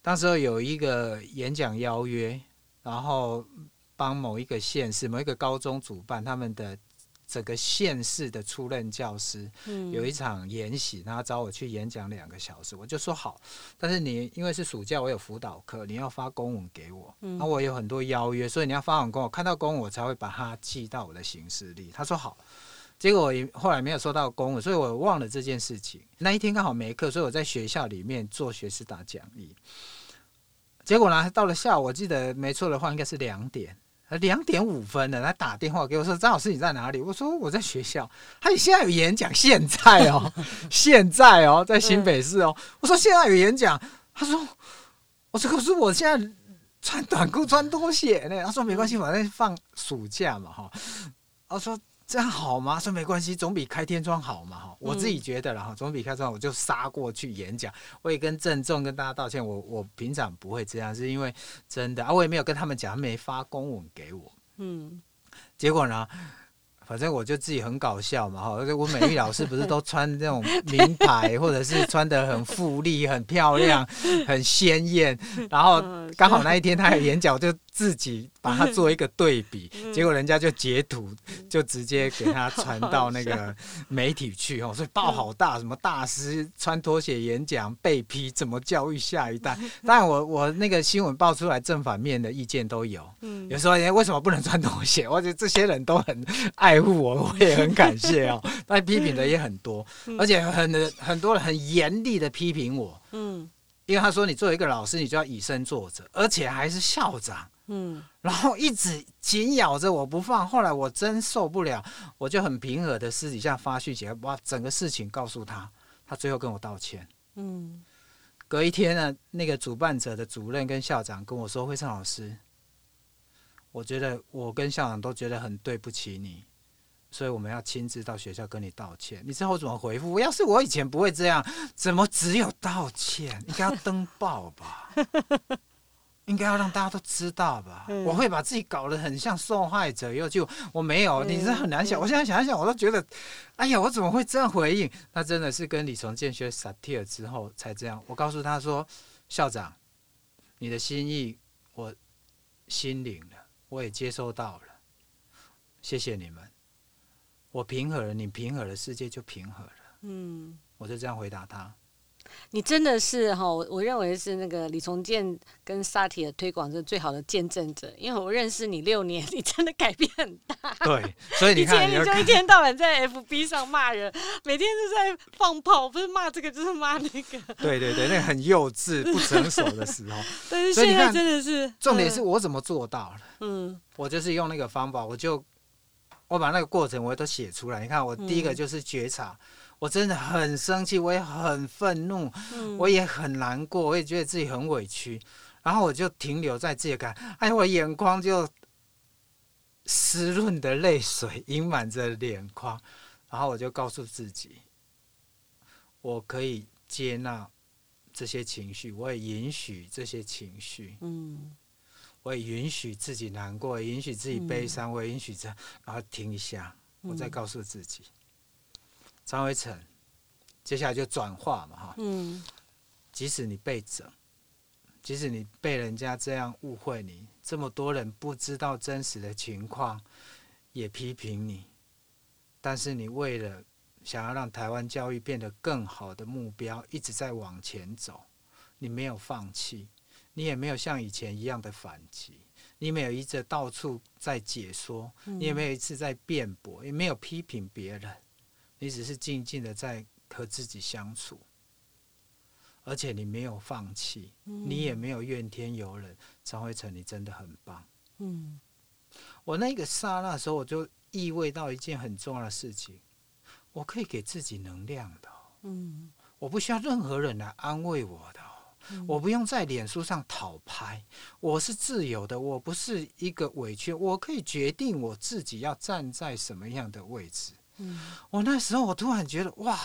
当时候有一个演讲邀约，然后帮某一个县市、某一个高中主办他们的。整个县市的出任教师有一场研习，然后找我去演讲两个小时，我就说好。但是你因为是暑假，我有辅导课，你要发公文给我，那我有很多邀约，所以你要发完公文，我看到公文我才会把它寄到我的行事历。他说好，结果我后来没有收到公文，所以我忘了这件事情。那一天刚好没课，所以我在学校里面做学士打讲义。结果呢，到了下午，我记得没错的话，应该是两点。两点五分了，他打电话给我说：“张老师，你在哪里？”我说：“我在学校。”他现在有演讲，现在哦，*laughs* 现在哦，在新北市哦。我说：“现在有演讲。”他说：“我说可是我现在穿短裤穿拖鞋呢。”他说：“没关系，反正放暑假嘛，哈。”我说。这样好吗？说没关系，总比开天窗好嘛哈。我自己觉得了哈，总比开天窗，我就杀过去演讲。我也跟郑重跟大家道歉，我我平常不会这样，是因为真的啊，我也没有跟他们讲，他没发公文给我。嗯，结果呢？反正我就自己很搞笑嘛哈，而且我美丽老师不是都穿那种名牌，*laughs* 或者是穿的很富丽、很漂亮、很鲜艳，然后刚好那一天他有演讲，就自己把它做一个对比，结果人家就截图，就直接给他传到那个 *laughs* 媒体去哦，所以报好大，什么大师穿拖鞋演讲被批，怎么教育下一代？*laughs* 当然我我那个新闻报出来，正反面的意见都有，有时候人家为什么不能穿拖鞋？*laughs* 我觉得这些人都很爱护。我我也很感谢哦，但批评的也很多，而且很很多人很严厉的批评我，嗯，因为他说，你作为一个老师，你就要以身作则，而且还是校长，嗯，然后一直紧咬着我不放，后来我真受不了，我就很平和的私底下发讯息，把整个事情告诉他，他最后跟我道歉，嗯，隔一天呢，那个主办者的主任跟校长跟我说，惠胜老师，我觉得我跟校长都觉得很对不起你。所以我们要亲自到学校跟你道歉。你知道我怎么回复？要是我以前不会这样，怎么只有道歉？应该要登报吧？*laughs* 应该要让大家都知道吧？我会把自己搞得很像受害者，又就我没有，你是很难想。我现在想一想，我都觉得，哎呀，我怎么会这样回应？他真的是跟李从建学萨提尔之后才这样。我告诉他说：“校长，你的心意我心领了，我也接收到了，谢谢你们。”我平和了，你平和了，世界就平和了。嗯，我就这样回答他。你真的是哈，我我认为是那个李重建跟萨提的推广是最好的见证者，因为我认识你六年，你真的改变很大。*laughs* 对，所以你看，以前你就一天到晚在 FB 上骂人，每天都在放炮，不是骂这个就是骂那个。*laughs* 对对对，那个很幼稚、不成熟的时候。*laughs* 但是现在真的是，重点是我怎么做到了？嗯，我就是用那个方法，我就。我把那个过程我都写出来，你看，我第一个就是觉察，嗯、我真的很生气，我也很愤怒，嗯、我也很难过，我也觉得自己很委屈，然后我就停留在自己感，哎，我眼眶就湿润的泪水盈满着脸眶，然后我就告诉自己，我可以接纳这些情绪，我也允许这些情绪，嗯。我也允许自己难过，也允许自己悲伤，嗯、我也允许这样，然后停一下，我再告诉自己，张伟成，接下来就转化嘛，哈，嗯，即使你被整，即使你被人家这样误会你，这么多人不知道真实的情况，也批评你，但是你为了想要让台湾教育变得更好的目标，一直在往前走，你没有放弃。你也没有像以前一样的反击，你没有一直到处在解说，你也没有一次在辩驳，也没有批评别人，你只是静静的在和自己相处，而且你没有放弃，你也没有怨天尤人。张惠成，你真的很棒。嗯，我那个刹那时候，我就意味到一件很重要的事情，我可以给自己能量的。嗯，我不需要任何人来安慰我的。我不用在脸书上讨拍，我是自由的，我不是一个委屈，我可以决定我自己要站在什么样的位置。嗯，我那时候我突然觉得哇，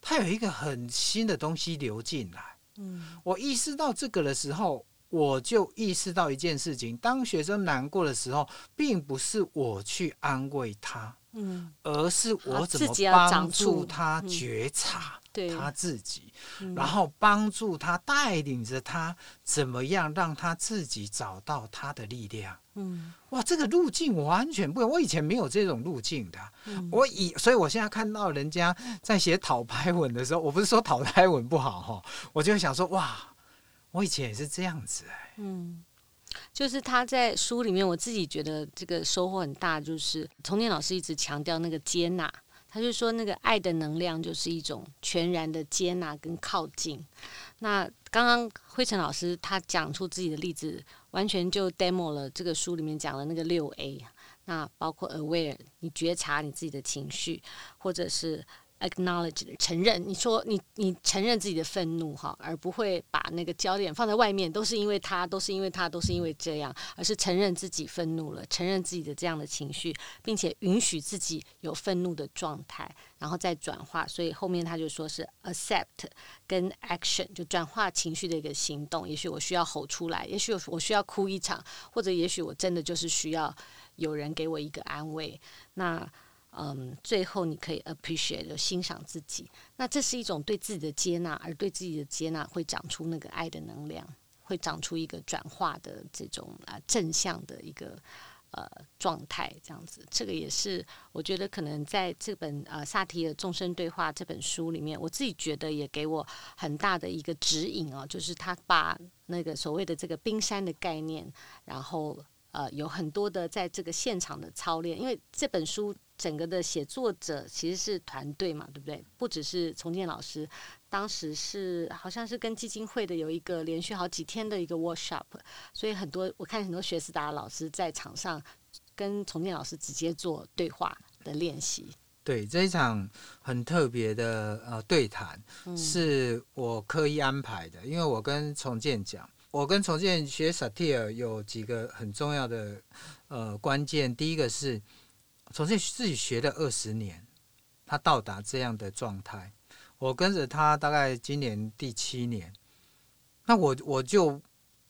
他有一个很新的东西流进来。嗯，我意识到这个的时候，我就意识到一件事情：当学生难过的时候，并不是我去安慰他，嗯，而是我怎么帮助他觉察他自己，嗯、然后帮助他带领着他怎么样让他自己找到他的力量。嗯，哇，这个路径完全不一样，我以前没有这种路径的。嗯、我以，所以我现在看到人家在写讨拍文的时候，我不是说讨拍文不好哈，*laughs* 我就想说哇。我以前也是这样子哎、欸，嗯，就是他在书里面，我自己觉得这个收获很大，就是童年老师一直强调那个接纳，他就说那个爱的能量就是一种全然的接纳跟靠近。那刚刚辉晨老师他讲出自己的例子，完全就 demo 了这个书里面讲的那个六 A，那包括 aware，你觉察你自己的情绪，或者是。Acknowledge 承认，你说你你承认自己的愤怒哈，而不会把那个焦点放在外面，都是因为他，都是因为他，都是因为这样，而是承认自己愤怒了，承认自己的这样的情绪，并且允许自己有愤怒的状态，然后再转化。所以后面他就说是 accept 跟 action 就转化情绪的一个行动。也许我需要吼出来，也许我需要哭一场，或者也许我真的就是需要有人给我一个安慰。那。嗯，最后你可以 appreciate 就欣赏自己，那这是一种对自己的接纳，而对自己的接纳会长出那个爱的能量，会长出一个转化的这种啊正向的一个呃状态，这样子，这个也是我觉得可能在这本呃萨提尔众生对话这本书里面，我自己觉得也给我很大的一个指引哦，就是他把那个所谓的这个冰山的概念，然后呃有很多的在这个现场的操练，因为这本书。整个的写作者其实是团队嘛，对不对？不只是重建老师，当时是好像是跟基金会的有一个连续好几天的一个 workshop，所以很多我看很多学思达老师在场上跟重建老师直接做对话的练习。对，这一场很特别的呃对谈，是我刻意安排的，因为我跟重建讲，我跟重建学萨提尔有几个很重要的呃关键，第一个是。重建自己学了二十年，他到达这样的状态。我跟着他大概今年第七年，那我我就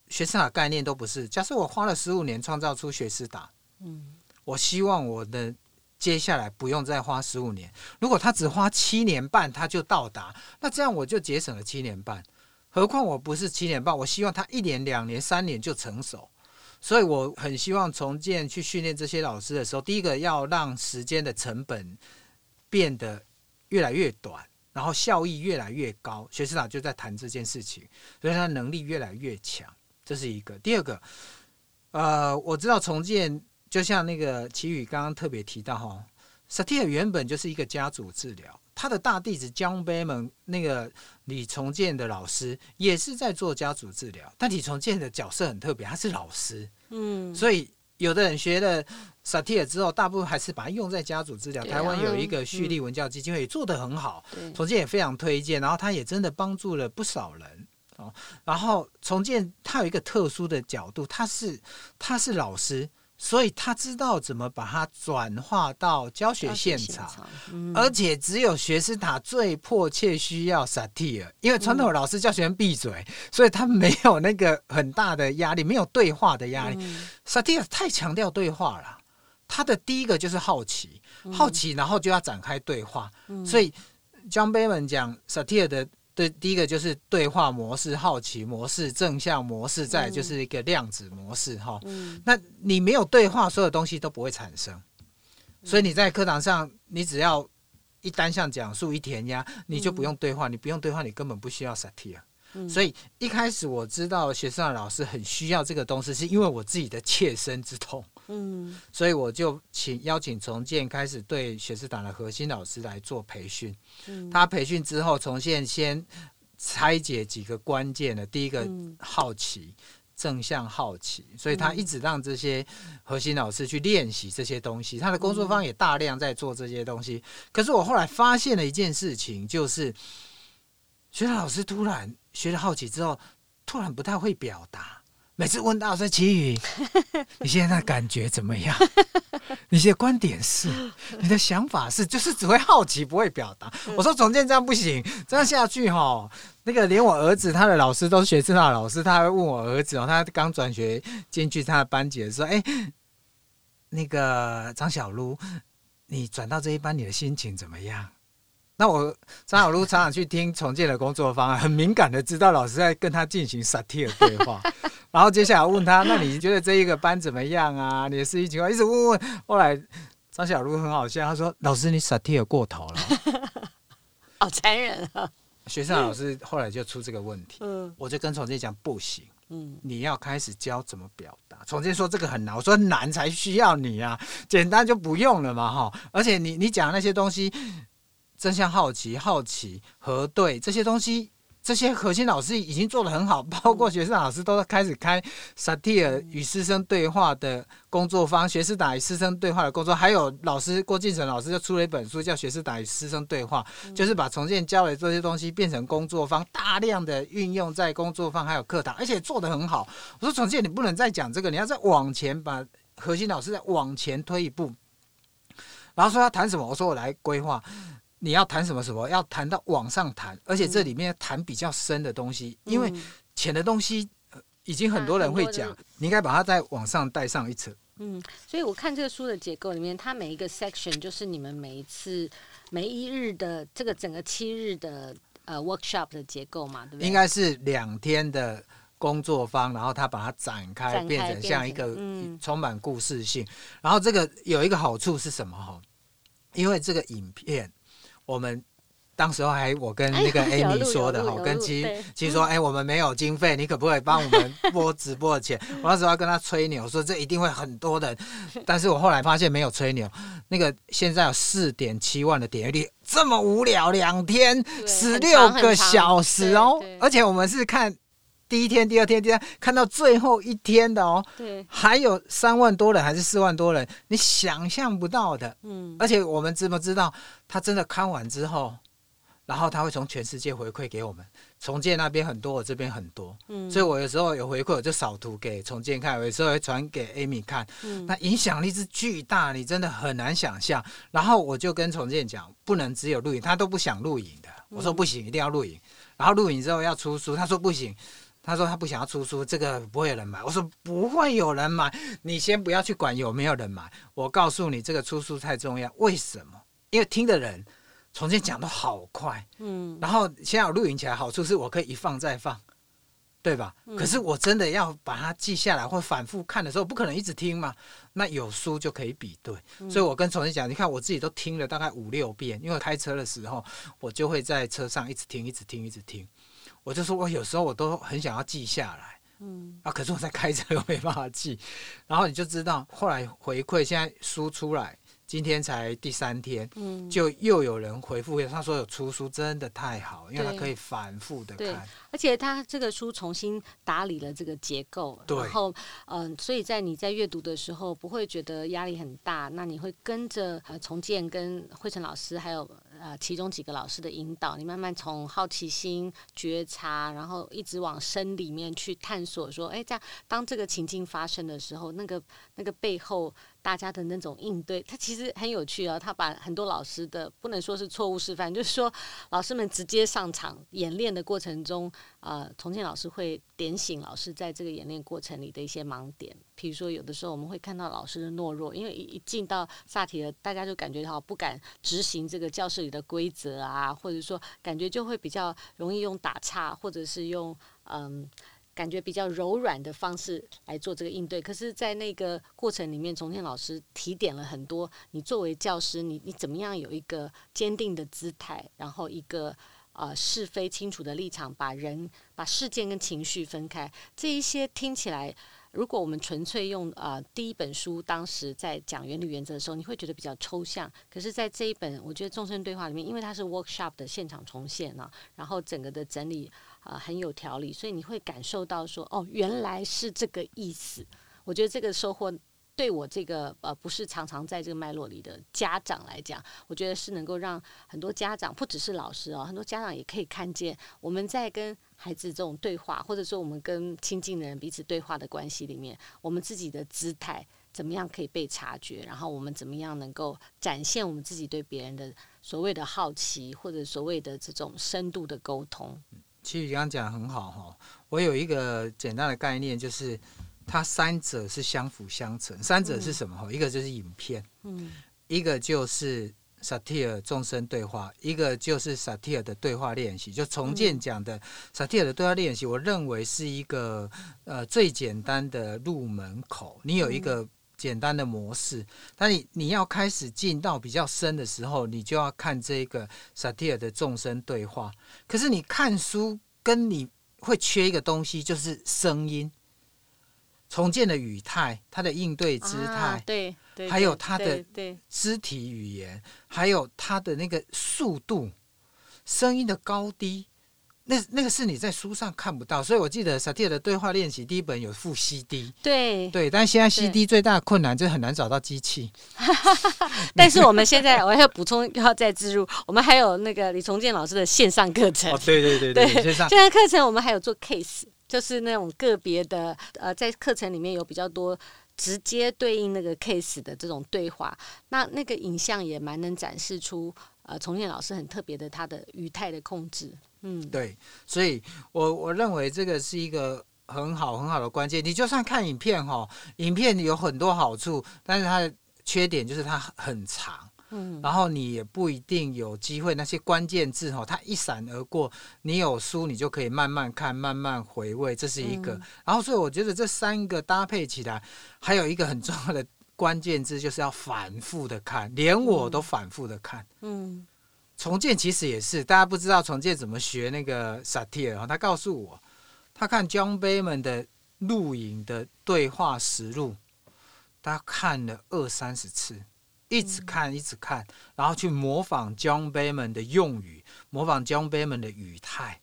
学思达概念都不是。假设我花了十五年创造出学思达，嗯，我希望我的接下来不用再花十五年。如果他只花七年半他就到达，那这样我就节省了七年半。何况我不是七年半，我希望他一年、两年、三年就成熟。所以我很希望重建去训练这些老师的时候，第一个要让时间的成本变得越来越短，然后效益越来越高。学思达就在谈这件事情，所以他能力越来越强，这是一个。第二个，呃，我知道重建就像那个齐宇刚刚特别提到哈，萨提尔原本就是一个家族治疗。他的大弟子 John Bayman 那个李重建的老师也是在做家族治疗，但李重建的角色很特别，他是老师，嗯，所以有的人学了萨提尔之后，大部分还是把它用在家族治疗。啊、台湾有一个旭立文教基金会也做得很好，重建也非常推荐，然后他也真的帮助了不少人哦。然后重建他有一个特殊的角度，他是他是老师。所以他知道怎么把它转化到教学现场，而且只有学思塔最迫切需要萨提尔，因为传统老师叫学生闭嘴，嗯、所以他没有那个很大的压力，没有对话的压力。萨提尔太强调对话了，他的第一个就是好奇，好奇然后就要展开对话，嗯、所以 John Bowman 讲萨提尔的。对，第一个就是对话模式、好奇模式、正向模式，再就是一个量子模式，哈、嗯。那你没有对话，所有东西都不会产生。所以你在课堂上，你只要一单向讲述、一填鸭，你就不用对话。你不用对话，你根本不需要萨提尔。所以一开始我知道学生的老师很需要这个东西，是因为我自己的切身之痛。嗯，所以我就请邀请重建开始对学士党的核心老师来做培训。嗯，他培训之后，重建先拆解几个关键的，第一个好奇，正向好奇，所以他一直让这些核心老师去练习这些东西。他的工作方也大量在做这些东西。可是我后来发现了一件事情，就是学生老师突然学了好奇之后，突然不太会表达。每次问到说齐宇，*laughs* 你现在感觉怎么样？*laughs* 你的观点是，*laughs* 你的想法是，就是只会好奇不会表达。我说总监这样不行，这样下去哈，那个连我儿子他的老师都是学师大的老师，他还会问我儿子哦，他刚转学进去他的班级的时候，哎，那个张小璐，你转到这一班，你的心情怎么样？那我张小璐常常去听重建的工作方案，很敏感的知道老师在跟他进行萨提尔对话，然后接下来问他，那你觉得这一个班怎么样啊？你的实际情况一直问问，后来张小璐很好笑，他说：“老师，你萨提尔过头了，*laughs* 好残忍啊！”学生老师后来就出这个问题，嗯，我就跟重建讲不行，嗯，你要开始教怎么表达。重建说这个很难，我说难才需要你啊，简单就不用了嘛，哈，而且你你讲那些东西。正向好奇、好奇、核对这些东西，这些核心老师已经做得很好，包括学生老师都开始开萨提尔与师生对话的工作坊，学士打与师生对话的工作，还有老师郭敬成老师就出了一本书叫《学士打与师生对话》，就是把重建教的这些东西变成工作坊，大量的运用在工作坊还有课堂，而且做得很好。我说重建，你不能再讲这个，你要再往前把核心老师再往前推一步。然后说要谈什么，我说我来规划。你要谈什么什么？要谈到往上谈，而且这里面谈比较深的东西，嗯、因为浅的东西已经很多人会讲，你应该把它再往上带上一层。嗯，所以我看这个书的结构里面，它每一个 section 就是你们每一次每一日的这个整个七日的呃 workshop 的结构嘛，对不对？应该是两天的工作坊，然后他把它展开，变成像一个充满故事性。嗯、然后这个有一个好处是什么哈？因为这个影片。我们当时候还我跟那个 Amy 说的哈，跟七七说，哎、欸，我们没有经费，你可不可以帮我们播直播的钱？*laughs* 我那时候要跟他吹牛，说这一定会很多人，*laughs* 但是我后来发现没有吹牛，那个现在有四点七万的点击率，这么无聊，两天十六个小时哦，而且我们是看。第一天、第二天、第三看到最后一天的哦，对，还有三万多人还是四万多人，你想象不到的，嗯，而且我们知不知道，他真的看完之后，然后他会从全世界回馈给我们，重建那边很多，我这边很多，嗯，所以我有时候有回馈，我就扫图给重建看，有时候会传给 Amy 看，嗯，那影响力是巨大，你真的很难想象。然后我就跟重建讲，不能只有录影，他都不想录影的，我说不行，一定要录影。然后录影之后要出书，他说不行。他说他不想要出书，这个不会有人买。我说不会有人买，你先不要去管有没有人买。我告诉你，这个出书太重要。为什么？因为听的人重新讲的好快，嗯，然后现在我录影起来，好处是我可以一放再放，对吧？嗯、可是我真的要把它记下来或反复看的时候，不可能一直听嘛。那有书就可以比对，嗯、所以我跟重新讲，你看我自己都听了大概五六遍，因为开车的时候我就会在车上一直听，一直听，一直听。我就说，我有时候我都很想要记下来，嗯啊，可是我在开车又没办法记，然后你就知道，后来回馈现在书出来，今天才第三天，嗯，就又有人回复，他说有出书真的太好，因为他可以反复的看，而且他这个书重新打理了这个结构，对，然后嗯、呃，所以在你在阅读的时候不会觉得压力很大，那你会跟着呃重建跟慧成老师还有。呃，其中几个老师的引导，你慢慢从好奇心觉察，然后一直往深里面去探索，说，哎，这样当这个情境发生的时候，那个那个背后。大家的那种应对，他其实很有趣啊。他把很多老师的不能说是错误示范，就是说老师们直接上场演练的过程中，呃，重庆老师会点醒老师在这个演练过程里的一些盲点。比如说，有的时候我们会看到老师的懦弱，因为一一进到萨提尔，大家就感觉好不敢执行这个教室里的规则啊，或者说感觉就会比较容易用打岔，或者是用嗯。感觉比较柔软的方式来做这个应对，可是，在那个过程里面，重庆老师提点了很多。你作为教师，你你怎么样有一个坚定的姿态，然后一个呃是非清楚的立场，把人把事件跟情绪分开。这一些听起来，如果我们纯粹用啊第一本书当时在讲原理原则的时候，你会觉得比较抽象。可是，在这一本，我觉得众生对话里面，因为它是 workshop 的现场重现啊，然后整个的整理。啊、很有条理，所以你会感受到说，哦，原来是这个意思。我觉得这个收获对我这个呃不是常常在这个脉络里的家长来讲，我觉得是能够让很多家长，不只是老师哦，很多家长也可以看见我们在跟孩子这种对话，或者说我们跟亲近的人彼此对话的关系里面，我们自己的姿态。怎么样可以被察觉，然后我们怎么样能够展现我们自己对别人的所谓的好奇，或者所谓的这种深度的沟通。其实你刚刚讲得很好哈，我有一个简单的概念，就是它三者是相辅相成。三者是什么？哈，一个就是影片，嗯，一个就是。萨提尔众生对话，一个就是萨提尔的对话练习，就重建讲的萨提尔的对话练习，我认为是一个呃最简单的入门口。你有一个简单的模式，但你你要开始进到比较深的时候，你就要看这个萨提尔的众生对话。可是你看书跟你会缺一个东西，就是声音，重建的语态，他的应对姿态，啊，对。还有他的肢体语言，还有他的那个速度、声音的高低，那那个是你在书上看不到。所以我记得萨提尔的对话练习第一本有附 CD，对对，但现在 CD 最大的困难就是很难找到机器。*laughs* *laughs* 但是我们现在我还要补充，要再植入，我们还有那个李重建老师的线上课程。哦，对对对对，对线上线上课程我们还有做 case，就是那种个别的呃，在课程里面有比较多。直接对应那个 case 的这种对话，那那个影像也蛮能展示出呃，崇建老师很特别的他的语态的控制。嗯，对，所以我我认为这个是一个很好很好的关键。你就算看影片哈，影片有很多好处，但是它的缺点就是它很长。嗯，然后你也不一定有机会，那些关键字哈，它一闪而过。你有书，你就可以慢慢看，慢慢回味，这是一个。嗯、然后，所以我觉得这三个搭配起来，还有一个很重要的关键字，就是要反复的看，连我都反复的看。嗯，重建其实也是，大家不知道重建怎么学那个萨提尔哈，他告诉我，他看 John Behrman 的录影的对话实录，他看了二三十次。一直看，一直看，然后去模仿 John Behrman 的用语，模仿 John Behrman 的语态。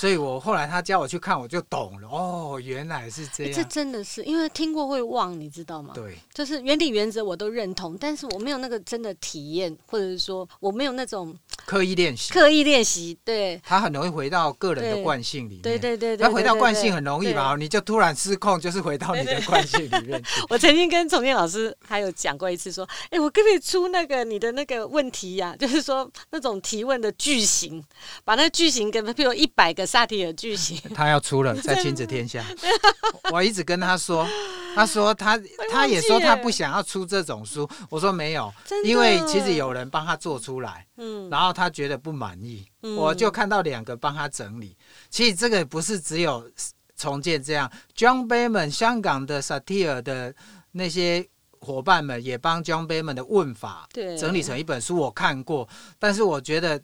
所以我后来他叫我去看，我就懂了。哦，原来是这样。这真的是因为听过会忘，你知道吗？对，就是原理原则我都认同，但是我没有那个真的体验，或者是说我没有那种刻意练习。刻意练习，对。他很容易回到个人的惯性里面。对对对对。他回到惯性很容易嘛？你就突然失控，就是回到你的惯性里面。*laughs* 我曾经跟崇建老师还有讲过一次，说：“哎，我可不可以出那个你的那个问题呀？就是说那种提问的句型，把那个句型跟譬如一百个。”萨提尔巨型，*laughs* 他要出了，在亲子天下。*laughs* 我一直跟他说，他说他他也说他不想要出这种书。我说没有，因为其实有人帮他做出来，嗯，然后他觉得不满意，我就看到两个帮他整理。其实这个不是只有重建这样，John Behrman 香港的萨提尔的那些伙伴们也帮 John Behrman 的问法整理成一本书，我看过，但是我觉得。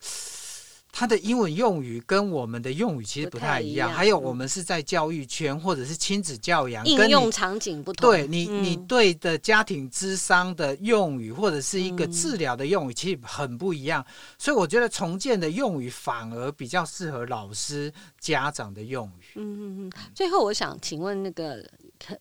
他的英文用语跟我们的用语其实不太一样，还有我们是在教育圈或者是亲子教养，应用场景不同。对你，你对的家庭智商的用语或者是一个治疗的用语，其实很不一样。所以我觉得重建的用语反而比较适合老师、家长的用语。嗯嗯嗯。最后，我想请问那个，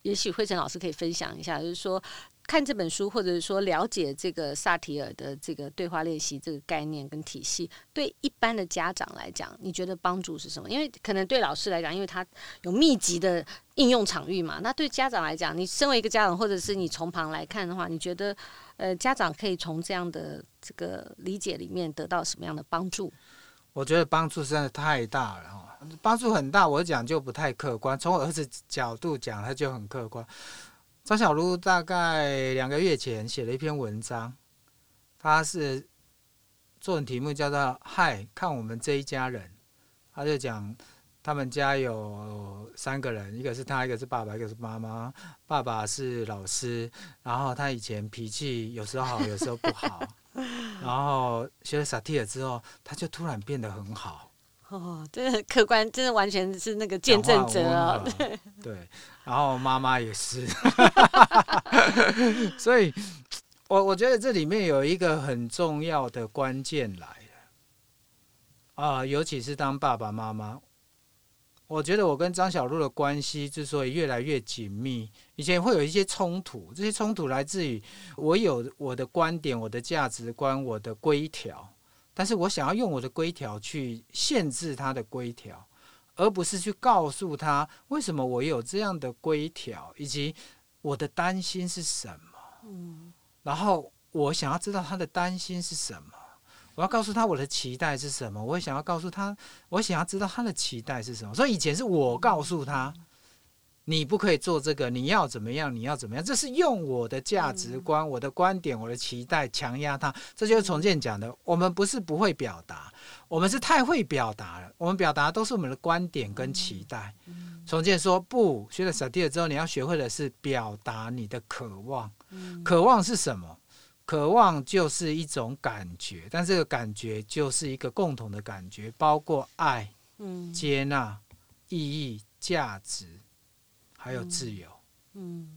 也许慧诚老师可以分享一下，就是说。看这本书，或者是说了解这个萨提尔的这个对话练习这个概念跟体系，对一般的家长来讲，你觉得帮助是什么？因为可能对老师来讲，因为他有密集的应用场域嘛。那对家长来讲，你身为一个家长，或者是你从旁来看的话，你觉得呃，家长可以从这样的这个理解里面得到什么样的帮助？我觉得帮助实在是太大了哈，帮助很大。我讲就不太客观，从我儿子角度讲，他就很客观。张小璐大概两个月前写了一篇文章，他是作文题目叫做《嗨，看我们这一家人》，他就讲他们家有三个人，一个是他，一个是爸爸，一个是妈妈。爸爸是老师，然后他以前脾气有时候好，有时候不好，*laughs* 然后学了萨提尔之后，他就突然变得很好。哦，真的客观，真的完全是那个见证者哦。对 *laughs* 对，然后妈妈也是，*laughs* 所以，我我觉得这里面有一个很重要的关键来了啊、呃，尤其是当爸爸妈妈，我觉得我跟张小璐的关系之所以越来越紧密，以前会有一些冲突，这些冲突来自于我有我的观点、我的价值观、我的规条。但是我想要用我的规条去限制他的规条，而不是去告诉他为什么我有这样的规条，以及我的担心是什么？嗯，然后我想要知道他的担心是什么。我要告诉他我的期待是什么。我想要告诉他，我想要知道他的期待是什么。所以以前是我告诉他，你不可以做这个，你要怎么样，你要怎么样。这是用我的价值观、我的观点、我的期待强压他。这就是重建讲的。我们不是不会表达，我们是太会表达了。我们表达都是我们的观点跟期待。重建说不，学了小提尔之后，你要学会的是表达你的渴望。渴望是什么？渴望就是一种感觉，但这个感觉就是一个共同的感觉，包括爱、接纳、意义、价值，还有自由。嗯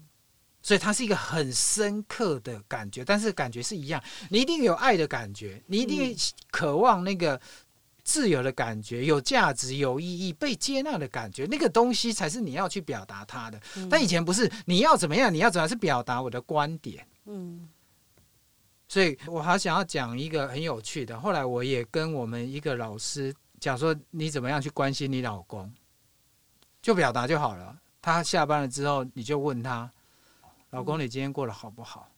所以它是一个很深刻的感觉，但是感觉是一样。你一定有爱的感觉，你一定渴望那个。自由的感觉，有价值、有意义、被接纳的感觉，那个东西才是你要去表达它的。嗯、但以前不是，你要怎么样？你要怎么样？是表达我的观点。嗯。所以我好想要讲一个很有趣的。后来我也跟我们一个老师讲说，你怎么样去关心你老公，就表达就好了。他下班了之后，你就问他，老公，你今天过得好不好？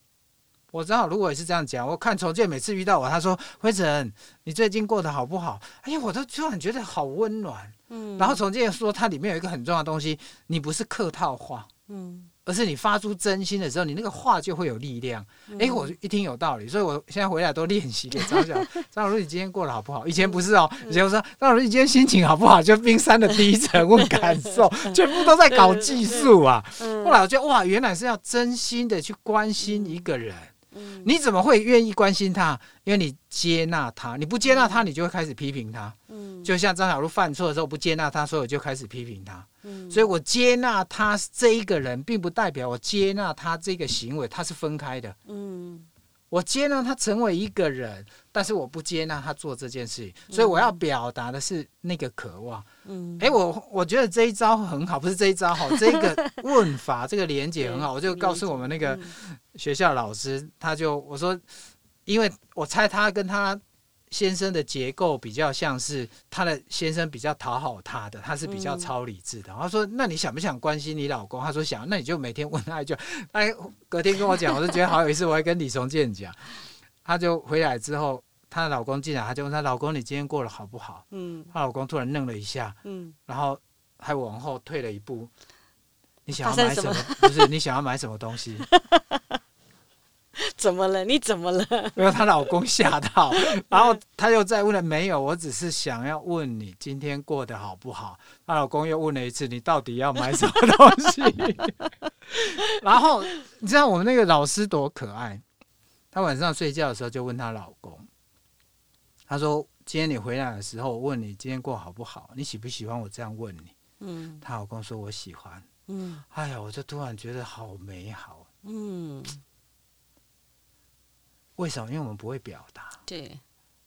我知道，如果也是这样讲，我看重建每次遇到我，他说：“辉晨，你最近过得好不好？”哎呀，我都突然觉得好温暖。嗯，然后重建说，它里面有一个很重要的东西，你不是客套话，嗯，而是你发出真心的时候，你那个话就会有力量。哎、嗯，我一听有道理，所以我现在回来都练习给张小 *laughs* 张老师，你今天过得好不好？以前不是哦，以前我说张老师，你今天心情好不好？就冰山的第一层问感受，*laughs* 全部都在搞技术啊。后来我觉得哇，原来是要真心的去关心一个人。你怎么会愿意关心他？因为你接纳他，你不接纳他，你就会开始批评他。嗯，就像张小璐犯错的时候不接纳他，所以我就开始批评他。嗯，所以我接纳他这一个人，并不代表我接纳他这个行为，他是分开的。嗯。我接纳他成为一个人，但是我不接纳他做这件事情，所以我要表达的是那个渴望。嗯，哎、欸，我我觉得这一招很好，不是这一招好，这个问法，这个连接很好，我就告诉我们那个学校老师，他就我说，因为我猜他跟他。先生的结构比较像是他的先生比较讨好他的，他是比较超理智的。他说：“那你想不想关心你老公？”他说：“想。”那你就每天问他一句。哎，隔天跟我讲，我就觉得好有意思。我还跟李崇建讲，他就回来之后，她的老公进来，他就问他老公：“你今天过得好不好？”嗯，她老公突然愣了一下，嗯，然后还往后退了一步。你想要买什么？不是你想要买什么东西？*laughs* *laughs* 怎么了？你怎么了？*laughs* 没有她老公吓到，*laughs* 然后她又再问了，没有，我只是想要问你今天过得好不好。她老公又问了一次，你到底要买什么东西？*laughs* 然后你知道我们那个老师多可爱？她晚上睡觉的时候就问她老公，她说：“今天你回来的时候，我问你今天过好不好？你喜不喜欢我这样问你？”嗯，她老公说：“我喜欢。”嗯，哎呀，我就突然觉得好美好。嗯。为什么？因为我们不会表达。对，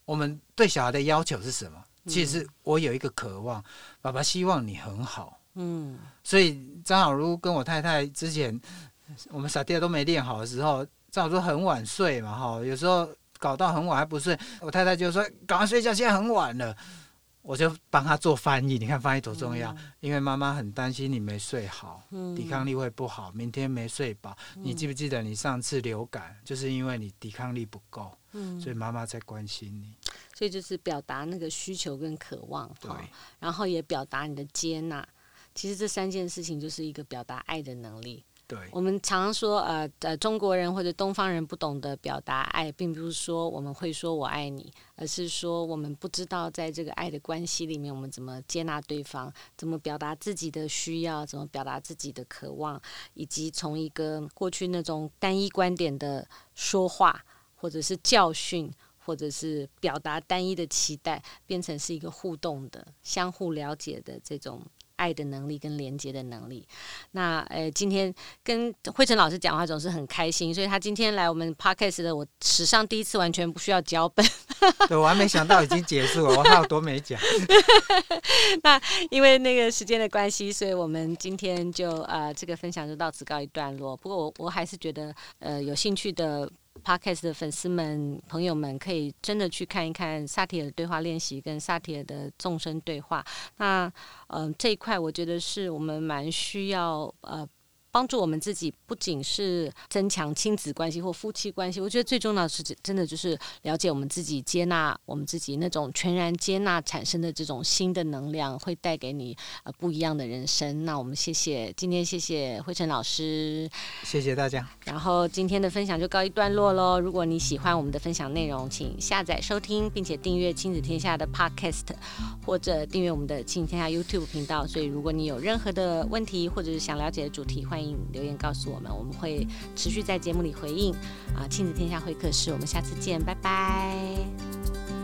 我们对小孩的要求是什么？其实我有一个渴望，嗯、爸爸希望你很好。嗯，所以张小茹跟我太太之前，我们撒爹都没练好的时候，张小如很晚睡嘛，哈，有时候搞到很晚还不睡，我太太就说：“赶快睡觉，现在很晚了。”我就帮他做翻译，你看翻译多重要，嗯、因为妈妈很担心你没睡好，嗯、抵抗力会不好，明天没睡饱。嗯、你记不记得你上次流感，就是因为你抵抗力不够，嗯、所以妈妈在关心你。所以就是表达那个需求跟渴望，对，然后也表达你的接纳。其实这三件事情就是一个表达爱的能力。对，我们常常说，呃呃，中国人或者东方人不懂得表达爱，并不是说我们会说我爱你，而是说我们不知道在这个爱的关系里面，我们怎么接纳对方，怎么表达自己的需要，怎么表达自己的渴望，以及从一个过去那种单一观点的说话，或者是教训，或者是表达单一的期待，变成是一个互动的、相互了解的这种。爱的能力跟连接的能力，那呃，今天跟辉诚老师讲话总是很开心，所以他今天来我们 Podcast 的，我史上第一次完全不需要脚本。*laughs* 对，我还没想到已经结束了，我还有多没讲。*laughs* 那因为那个时间的关系，所以我们今天就呃这个分享就到此告一段落。不过我我还是觉得呃有兴趣的。Podcast 的粉丝们、朋友们，可以真的去看一看萨提尔的对话练习跟萨提尔的众生对话。那，嗯、这一块我觉得是我们蛮需要呃帮助我们自己，不仅是增强亲子关系或夫妻关系，我觉得最重要的是真的就是了解我们自己，接纳我们自己那种全然接纳产生的这种新的能量，会带给你呃不一样的人生。那我们谢谢今天谢谢慧诚老师，谢谢大家。然后今天的分享就告一段落喽。如果你喜欢我们的分享内容，请下载收听，并且订阅亲子天下的 Podcast，或者订阅我们的亲子天下 YouTube 频道。所以如果你有任何的问题，或者是想了解的主题，欢迎留言告诉我们，我们会持续在节目里回应。啊，亲子天下会客室，我们下次见，拜拜。